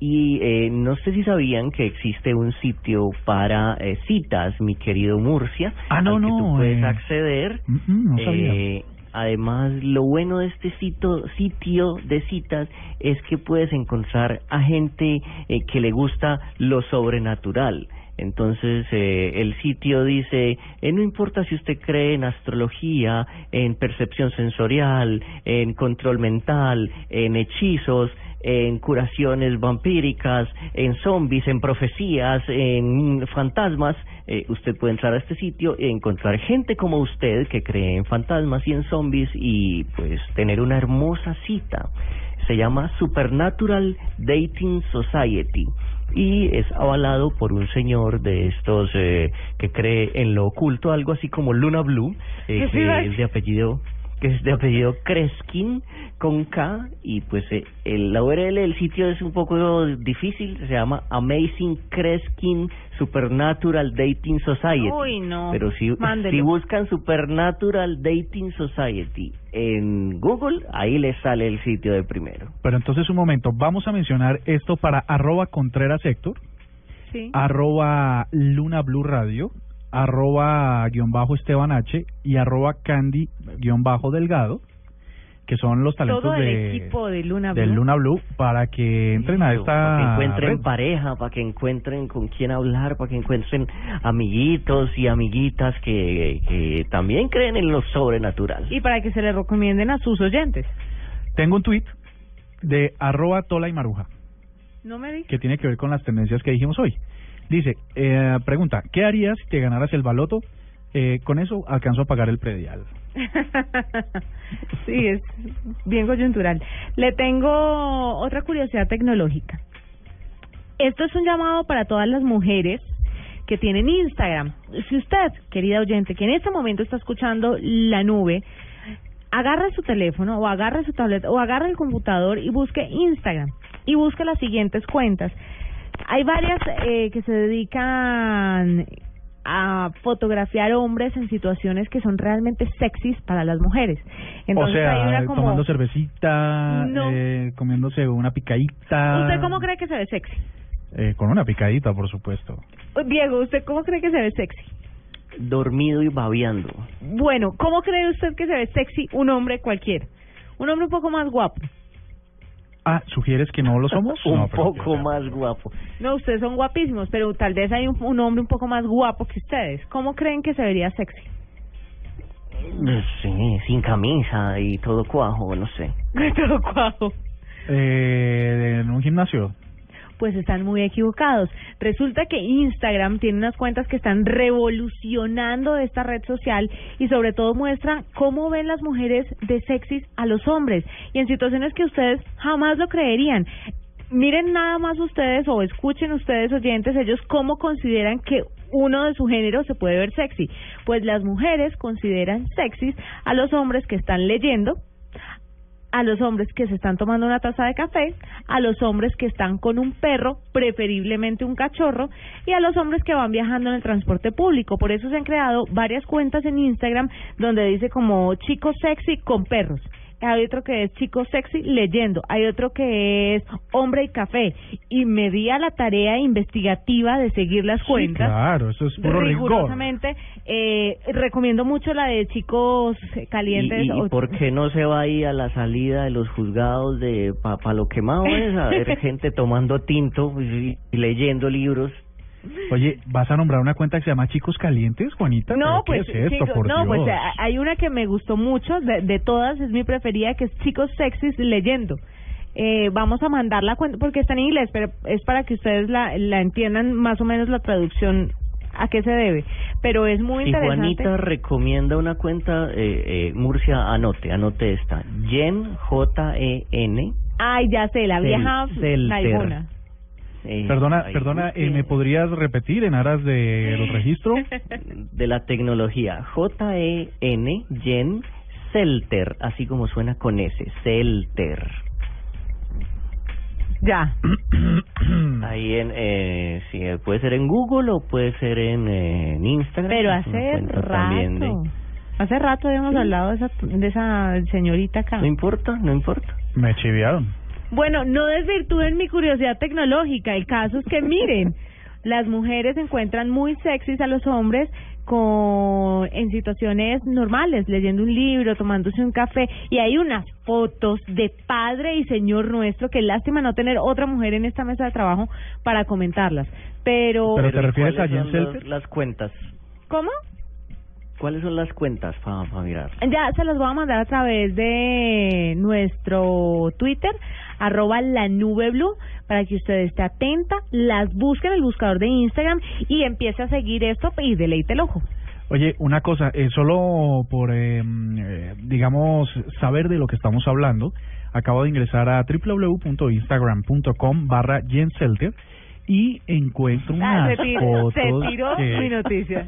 Y eh, no sé si sabían que existe un sitio para eh, citas, mi querido Murcia, Ah, no, al que no, tú puedes eh, acceder. Mm, mm, no sabía. Eh, además, lo bueno de este sitio, sitio de citas es que puedes encontrar a gente eh, que le gusta lo sobrenatural. Entonces, eh, el sitio dice, eh, no importa si usted cree en astrología, en percepción sensorial, en control mental, en hechizos, en curaciones vampíricas, en zombies, en profecías, en fantasmas, eh, usted puede entrar a este sitio y encontrar gente como usted que cree en fantasmas y en zombies y pues tener una hermosa cita. Se llama Supernatural Dating Society y es avalado por un señor de estos eh, que cree en lo oculto, algo así como Luna Blue, eh, ¿Qué iba a que es de apellido que es de apellido Kreskin con K y pues eh, el, la URL del sitio es un poco difícil, se llama Amazing Kreskin Supernatural Dating Society. Uy, no. Pero si, Mándelo. si buscan Supernatural Dating Society en Google, ahí les sale el sitio de primero. Pero entonces un momento, vamos a mencionar esto para arroba Contreras Héctor, Sí. arroba Luna Blue Radio, arroba guion bajo Esteban H y arroba Candy guion bajo Delgado, que son los talentos Todo el de, equipo de Luna del Blue. Luna Blue, para que entren a esta para que encuentren red. pareja, para que encuentren con quién hablar, para que encuentren amiguitos y amiguitas que, que también creen en lo sobrenatural. Y para que se le recomienden a sus oyentes. Tengo un tweet de arroba tola y maruja, No me digas. que tiene que ver con las tendencias que dijimos hoy. Dice, eh, pregunta, ¿qué harías si te ganaras el baloto? Eh, con eso alcanzo a pagar el predial. sí, es bien coyuntural. Le tengo otra curiosidad tecnológica. Esto es un llamado para todas las mujeres que tienen Instagram. Si usted, querida oyente, que en este momento está escuchando la nube, agarre su teléfono o agarre su tableta o agarre el computador y busque Instagram y busque las siguientes cuentas. Hay varias eh, que se dedican a fotografiar hombres en situaciones que son realmente sexys para las mujeres. Entonces o sea, hay una como tomando cervecita, No. eh, comiéndose una picadita. ¿Usted cómo cree que se ve sexy? Eh, con una picadita, por supuesto. Diego, ¿usted cómo cree que se ve sexy? Dormido y babeando. Bueno, ¿cómo cree usted que se ve sexy un hombre cualquiera? Un hombre un poco más guapo. Ah, ¿sugieres que no lo somos? Un No, poco más guapo. No, ustedes son guapísimos, pero tal vez hay un, un hombre un poco más guapo que ustedes. ¿Cómo creen que se vería sexy? Sí, sin camisa y todo cuajo, no sé. Todo cuajo. Eh, en un gimnasio. Pues están muy equivocados. Resulta que Instagram tiene unas cuentas que están revolucionando esta red social y sobre todo muestran cómo ven las mujeres de sexys a los hombres y en situaciones que ustedes jamás lo creerían. Miren nada más ustedes o escuchen ustedes oyentes ellos cómo consideran que uno de su género se puede ver sexy. Pues las mujeres consideran sexys a los hombres que están leyendo, a los hombres que se están tomando una taza de café, a los hombres que están con un perro, preferiblemente un cachorro, y a los hombres que van viajando en el transporte público. Por eso se han creado varias cuentas en Instagram donde dice como chico sexy con perros. Hay otro que es chico sexy leyendo, hay otro que es hombre y café. Y me di a la tarea investigativa de seguir las cuentas. Claro, eso es puro rigor. rigurosamente. Eh, recomiendo mucho la de chicos ¿Y, calientes. y, y o- por qué no se va ahí a la salida de los juzgados de pa, pa lo quemado es a ver gente tomando tinto y, y leyendo libros? Oye, ¿vas a nombrar una cuenta que se llama Chicos Calientes, Juanita? No, ¿Pero pues, ¿qué es esto, chicos, por no, pues Dios? a- hay una que me gustó mucho, de, de todas es mi preferida, que es Chicos Sexys Leyendo. Eh, vamos a mandar la cuenta, porque está en inglés, pero es para que ustedes la, la entiendan más o menos la traducción a qué se debe. Pero es muy Si interesante. Juanita recomienda una cuenta, eh, eh, Murcia, anote, anote esta. Jen, J-E-N. Ay, ya sé, la vieja Celter. naibona. Eh, Perdona, perdona, eh, ¿me podrías repetir en aras del registro? de la tecnología. J-E-N, Jen Celter, así como suena con S, Celter. Ya. Ahí en, eh, sí, eh, puede ser en Google o puede ser en, eh, en Instagram. Pero hace también de- rato. Hace rato habíamos hablado de esa, de esa señorita acá. No importa, no importa. Me chiviaron. Bueno, no desvirtúen mi curiosidad tecnológica. El caso es que miren, las mujeres encuentran muy sexys a los hombres con en situaciones normales, leyendo un libro, tomándose un café y hay unas fotos de padre y señor nuestro que lástima no tener otra mujer en esta mesa de trabajo para comentarlas. Pero ¿Pero te refieres a las cuentas? ¿Cómo? ¿Cuáles son las cuentas para mirar? Ya se los voy a mandar a través de nuestro Twitter, arroba la nube blue, para que usted esté atenta, las busque en el buscador de Instagram y empiece a seguir esto y deleite el ojo. Oye, una cosa, eh, solo por, eh, eh, digamos, saber de lo que estamos hablando, acabo de ingresar a www.instagram.com barra jenselter y encuentro Ah, unas se tiró, fotos se tiró que- mi noticia.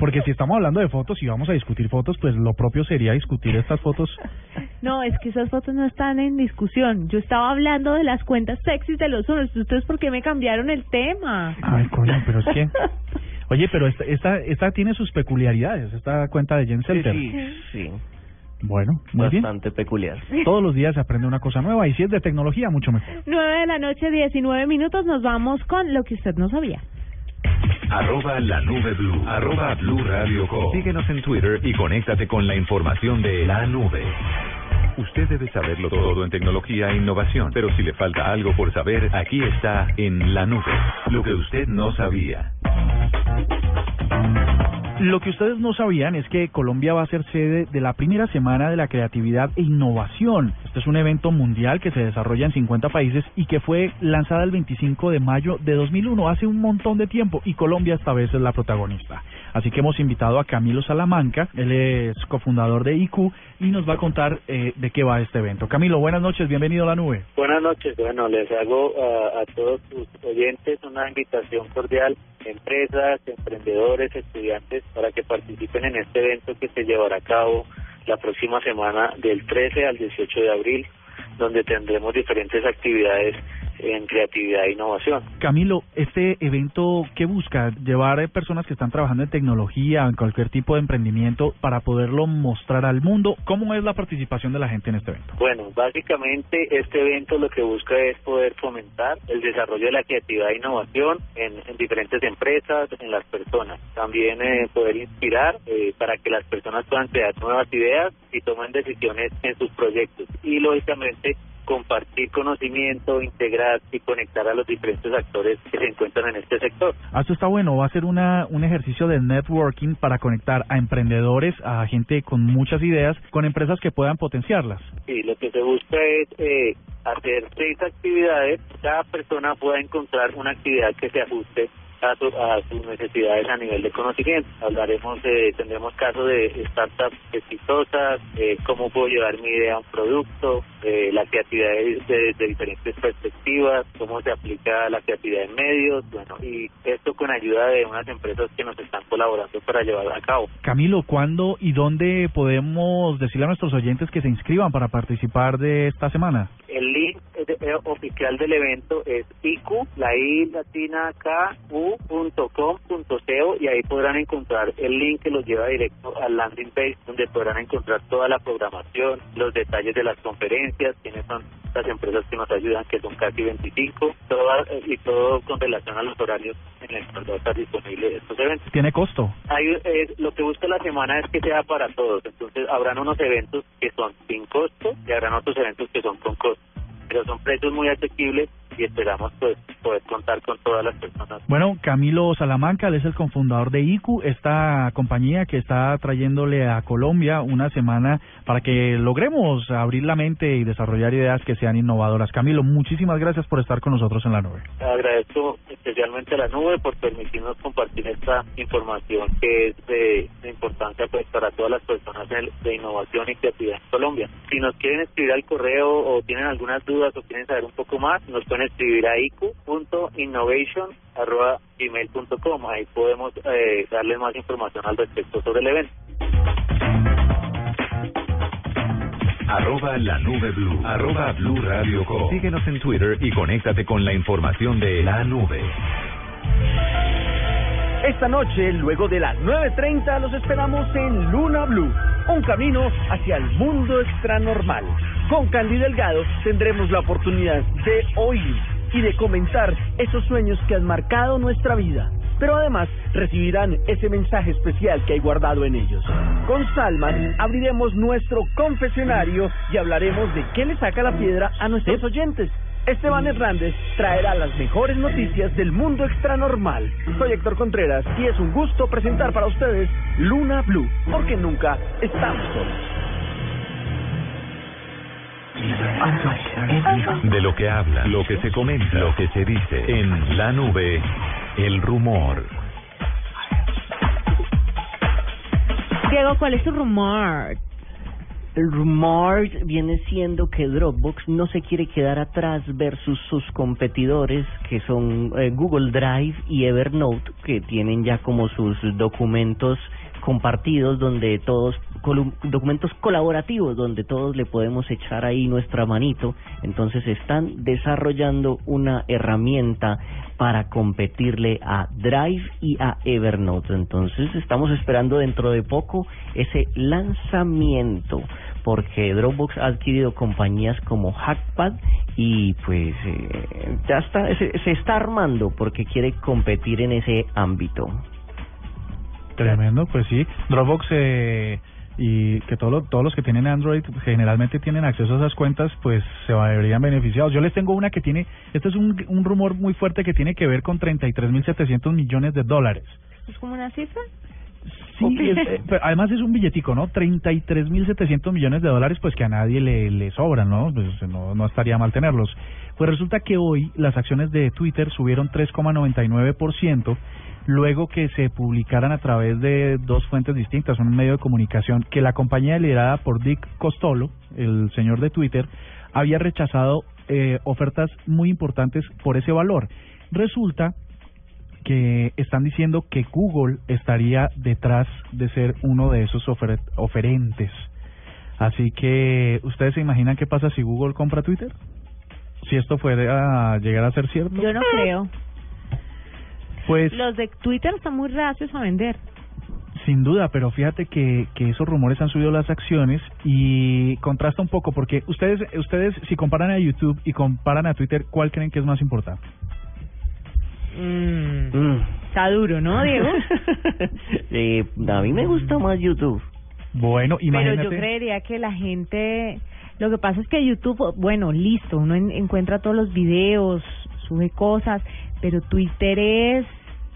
Porque si estamos hablando de fotos y vamos a discutir fotos, pues lo propio sería discutir estas fotos. No, es que esas fotos no están en discusión. Yo estaba hablando de las cuentas sexys de los hombres. ¿Ustedes por qué me cambiaron el tema? Ay, coño, pero es que... Oye, pero esta, esta, esta tiene sus peculiaridades, esta cuenta de Jen Selter. Sí, sí, Bueno, muy bien. bastante peculiar. Todos los días se aprende una cosa nueva y si es de tecnología, mucho mejor. 9 de la noche, 19 minutos. Nos vamos con lo que usted no sabía. Arroba la nube blue. Arroba blue radio com. Síguenos en Twitter y conéctate con la información de la nube. Usted debe saberlo todo en tecnología e innovación, pero si le falta algo por saber, aquí está en la nube. Lo que usted no sabía. Lo que ustedes no sabían es que Colombia va a ser sede de la primera semana de la creatividad e innovación. Este es un evento mundial que se desarrolla en 50 países y que fue lanzada el 25 de mayo de 2001, hace un montón de tiempo, y Colombia esta vez es la protagonista. Así que hemos invitado a Camilo Salamanca, él es cofundador de IQ y nos va a contar eh, de qué va este evento. Camilo, buenas noches, bienvenido a la nube. Buenas noches. Bueno, les hago a, a todos sus oyentes una invitación cordial, empresas, emprendedores, estudiantes, para que participen en este evento que se llevará a cabo la próxima semana del 13 al 18 de abril, donde tendremos diferentes actividades en creatividad e innovación. Camilo, este evento, ¿qué busca? Llevar eh, personas que están trabajando en tecnología, en cualquier tipo de emprendimiento, para poderlo mostrar al mundo. ¿Cómo es la participación de la gente en este evento? Bueno, básicamente este evento lo que busca es poder fomentar el desarrollo de la creatividad e innovación en, en diferentes empresas, en las personas. También eh, poder inspirar eh, para que las personas puedan crear nuevas ideas y tomen decisiones en sus proyectos. Y lógicamente compartir conocimiento, integrar y conectar a los diferentes actores que se encuentran en este sector. Ah, Esto está bueno, va a ser una, un ejercicio de networking para conectar a emprendedores, a gente con muchas ideas, con empresas que puedan potenciarlas. Sí, lo que se busca es eh, hacer seis actividades, cada persona pueda encontrar una actividad que se ajuste a, su- a sus necesidades a nivel de conocimiento. Hablaremos, de, tendremos casos de startups exitosas, eh, cómo puedo llevar mi idea a un producto, eh, la creatividad de, de- diferentes perspectivas, cómo se aplica la creatividad en medios, bueno, y esto con ayuda de unas empresas que nos están colaborando para llevarlo a cabo. Camilo, ¿cuándo y dónde podemos decirle a nuestros oyentes que se inscriban para participar de esta semana? El link eh, eh, oficial del evento es iq, la i latina k, u, punto com, punto co, y ahí podrán encontrar el link que los lleva directo al landing page donde podrán encontrar toda la programación, los detalles de las conferencias, quiénes son las empresas que nos ayudan, que son casi 25, todas, eh, y todo con relación a los horarios en el cual va a estar disponible estos eventos. ¿Tiene costo? Hay, eh, lo que busca la semana es que sea para todos. Entonces, habrán unos eventos que son sin costo y habrán otros eventos que son con costo. Pero son precios muy asequibles y esperamos pues poder contar con todas las personas. Bueno, Camilo Salamanca, él es el cofundador de ICU, esta compañía que está trayéndole a Colombia una semana para que logremos abrir la mente y desarrollar ideas que sean innovadoras. Camilo, muchísimas gracias por estar con nosotros en la nube. Agradezco especialmente a la nube por permitirnos compartir esta información que es de, de importancia pues para todas las personas de, de innovación y creatividad en Colombia. Si nos quieren escribir al correo o tienen algunas dudas o quieren saber un poco más, nos pueden escribir a icu.innovation.gmail.com. Ahí podemos eh, darles más información al respecto sobre el evento. Arroba la nube blue. Arroba blue radio com. Síguenos en Twitter y conéctate con la información de la nube. Esta noche, luego de las 9.30, los esperamos en Luna Blue, un camino hacia el mundo extranormal. Con Candy Delgado tendremos la oportunidad de oír y de comentar esos sueños que han marcado nuestra vida. Pero además recibirán ese mensaje especial que hay guardado en ellos. Con Salman abriremos nuestro confesionario y hablaremos de qué le saca la piedra a nuestros oyentes. Esteban Hernández traerá las mejores noticias del mundo extranormal. Soy Héctor Contreras y es un gusto presentar para ustedes Luna Blue, porque nunca estamos solos. De lo que habla, lo que se comenta, lo que se dice. En la nube, el rumor. Diego, ¿cuál es tu rumor? El rumor viene siendo que Dropbox no se quiere quedar atrás versus sus competidores que son eh, Google Drive y Evernote que tienen ya como sus documentos compartidos donde todos documentos colaborativos donde todos le podemos echar ahí nuestra manito. Entonces están desarrollando una herramienta para competirle a Drive y a Evernote. Entonces estamos esperando dentro de poco ese lanzamiento porque Dropbox ha adquirido compañías como Hackpad y pues eh, ya está se, se está armando porque quiere competir en ese ámbito Tremendo, pues sí. Dropbox, eh, y que todos los, todos los que tienen Android generalmente tienen acceso a esas cuentas, pues se verían beneficiados. Yo les tengo una que tiene, este es un, un rumor muy fuerte que tiene que ver con 33.700 millones de dólares. ¿Es como una cifra? Sí, es- eh, pero además es un billetico, ¿no? 33.700 millones de dólares, pues que a nadie le, le sobran, ¿no? Pues no, no estaría mal tenerlos. Pues resulta que hoy las acciones de Twitter subieron 3,99%, luego que se publicaran a través de dos fuentes distintas, un medio de comunicación, que la compañía liderada por Dick Costolo, el señor de Twitter, había rechazado eh, ofertas muy importantes por ese valor. Resulta que están diciendo que Google estaría detrás de ser uno de esos ofer- oferentes. Así que, ¿ustedes se imaginan qué pasa si Google compra Twitter? Si esto fuera a llegar a ser cierto. Yo no creo. Pues Los de Twitter están muy reacios a vender. sin duda, pero fíjate que, que esos rumores han subido las acciones y contrasta un poco porque ustedes, ustedes si comparan a YouTube y comparan a Twitter, ¿cuál creen que es más importante? Mm. Está duro, ¿no, Diego? Eh, a mí me gusta más YouTube. Bueno, Pero imagínate. yo creería que la gente... Lo que pasa es que YouTube, bueno, listo, uno en- encuentra todos los videos, sube cosas, pero Twitter es...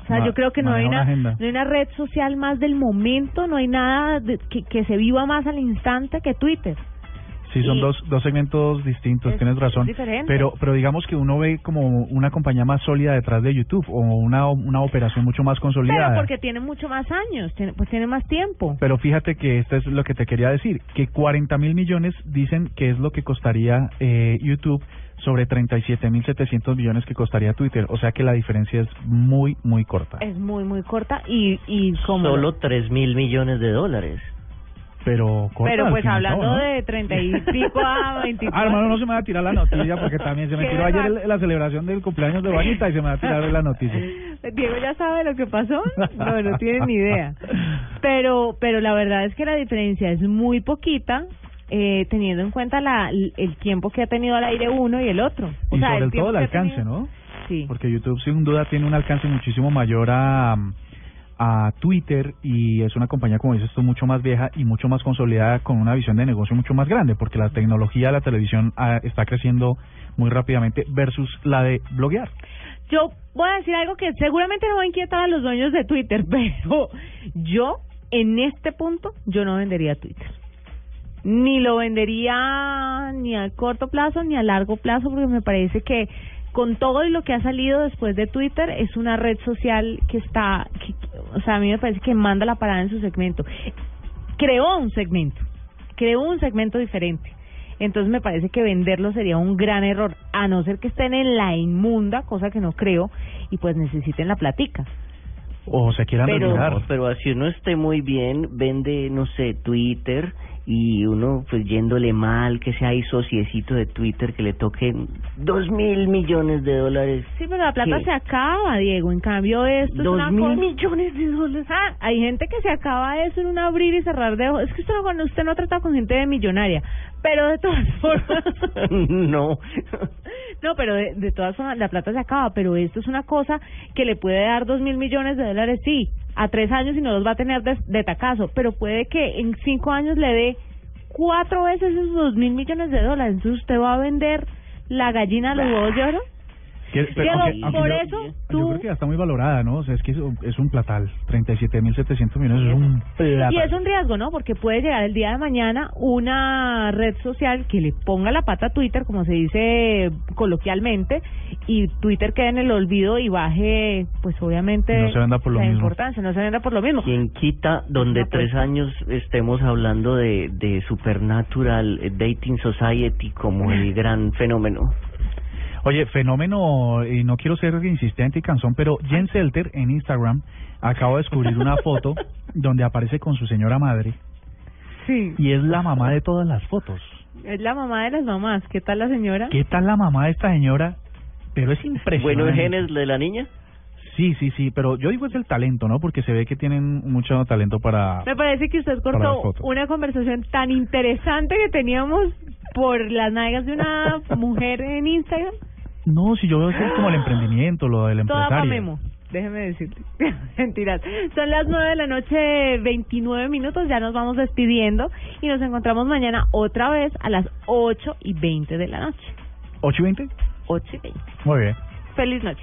O sea, Ma- yo creo que no hay, una no hay una red social más del momento, no hay nada de- que, que se viva más al instante que Twitter. Sí, son dos, dos segmentos distintos, Es- tienes razón. Pero, pero digamos que uno ve como una compañía más sólida detrás de YouTube o una, una operación mucho más consolidada. Pero porque tiene mucho más años, tiene, pues tiene más tiempo. Pero fíjate que esto es lo que te quería decir, que 40 mil millones dicen que es lo que costaría eh, YouTube sobre 37 mil 700 millones que costaría Twitter. O sea que la diferencia es muy, muy corta. Es muy, muy corta y, y como... Solo 3 mil millones de dólares. Pero corta. Pero pues hablando ¿no? de 30 y pico a 24. Ah, hermano, no se me va a tirar la noticia porque también se me tiró ayer el- la celebración del cumpleaños de Juanita y se me va a tirar la noticia. Diego ya sabe lo que pasó. No, no tiene ni idea. Pero, pero la verdad es que la diferencia es muy poquita, eh, teniendo en cuenta la, el tiempo que ha tenido al aire uno y el otro. O y sea, sobre el todo el alcance, tenido- ¿no? Sí. Porque YouTube sin duda tiene un alcance muchísimo mayor a, a Twitter y es una compañía, como dices tú, mucho más vieja y mucho más consolidada con una visión de negocio mucho más grande, porque la tecnología de la televisión ah, está creciendo muy rápidamente versus la de bloguear. Yo voy a decir algo que seguramente no va a inquietar a los dueños de Twitter, pero yo en este punto yo no vendería Twitter. Ni lo vendería ni a corto plazo ni a largo plazo porque me parece que con todo lo que ha salido después de Twitter es una red social que está, que- o sea, a mí me parece que manda la parada en su segmento. Creó un segmento, creó un segmento diferente. Entonces me parece que venderlo sería un gran error, a no ser que estén en la inmunda, cosa que no creo, y pues necesiten la platica. O se quieran Pero, pero así uno esté muy bien, vende, no sé, Twitter y uno pues yéndole mal, que sea ahí sociecito de Twitter, que le toquen dos mil millones de dólares. Sí, pero la plata ¿Qué? se acaba, Diego. En cambio, esto es Dos una mil cosa- millones de dólares. Ah, hay gente que se acaba eso en un abrir y cerrar de ojos. Es que usted no, cuando usted no ha tratado con gente de millonaria. Pero de todas formas... no. No, pero de, de todas formas la plata se acaba, pero esto es una cosa que le puede dar dos mil millones de dólares, sí, a tres años y no los va a tener de, de tacazo, pero puede que en cinco años le dé cuatro veces esos dos mil millones de dólares. Entonces usted va a vender la gallina a los huevos de oro. Que- pero Diego, aunque- aunque por yo- eso Yo tú... creo que ya está muy valorada, ¿no? O sea, es que es, un- es un platal. 37.700 millones es un platal. Y es un riesgo, ¿no? Porque puede llegar el día de mañana una red social que le ponga la pata a Twitter, como se dice coloquialmente, y Twitter quede en el olvido y baje, pues obviamente, No se venda por lo la mismo. importancia, no se venda por lo mismo. Quien quita donde tres años estemos hablando de, de Supernatural Dating Society como el gran fenómeno. Oye, fenómeno, y no quiero ser insistente y cansón, pero Jen Selter en Instagram acabo de descubrir una foto donde aparece con su señora madre Sí. y es la mamá de todas las fotos. Es la mamá de las mamás. ¿Qué tal la señora? ¿Qué tal la mamá de esta señora? Pero es impresionante. Buenos genes de la niña. Sí, sí, sí, pero yo digo es el talento, ¿no? Porque se ve que tienen mucho talento para... Me parece que usted cortó una conversación tan interesante que teníamos por las nalgas de una mujer en Instagram. No, si yo veo que es como el emprendimiento, lo del Toda pa' empresario. Memo. déjeme decirle. Mentiras. Son las 9 de la noche, 29 minutos. Ya nos vamos despidiendo y nos encontramos mañana otra vez a las 8 y 20 de la noche. ¿8 y 20? 8 y 20. Muy bien. Feliz noche.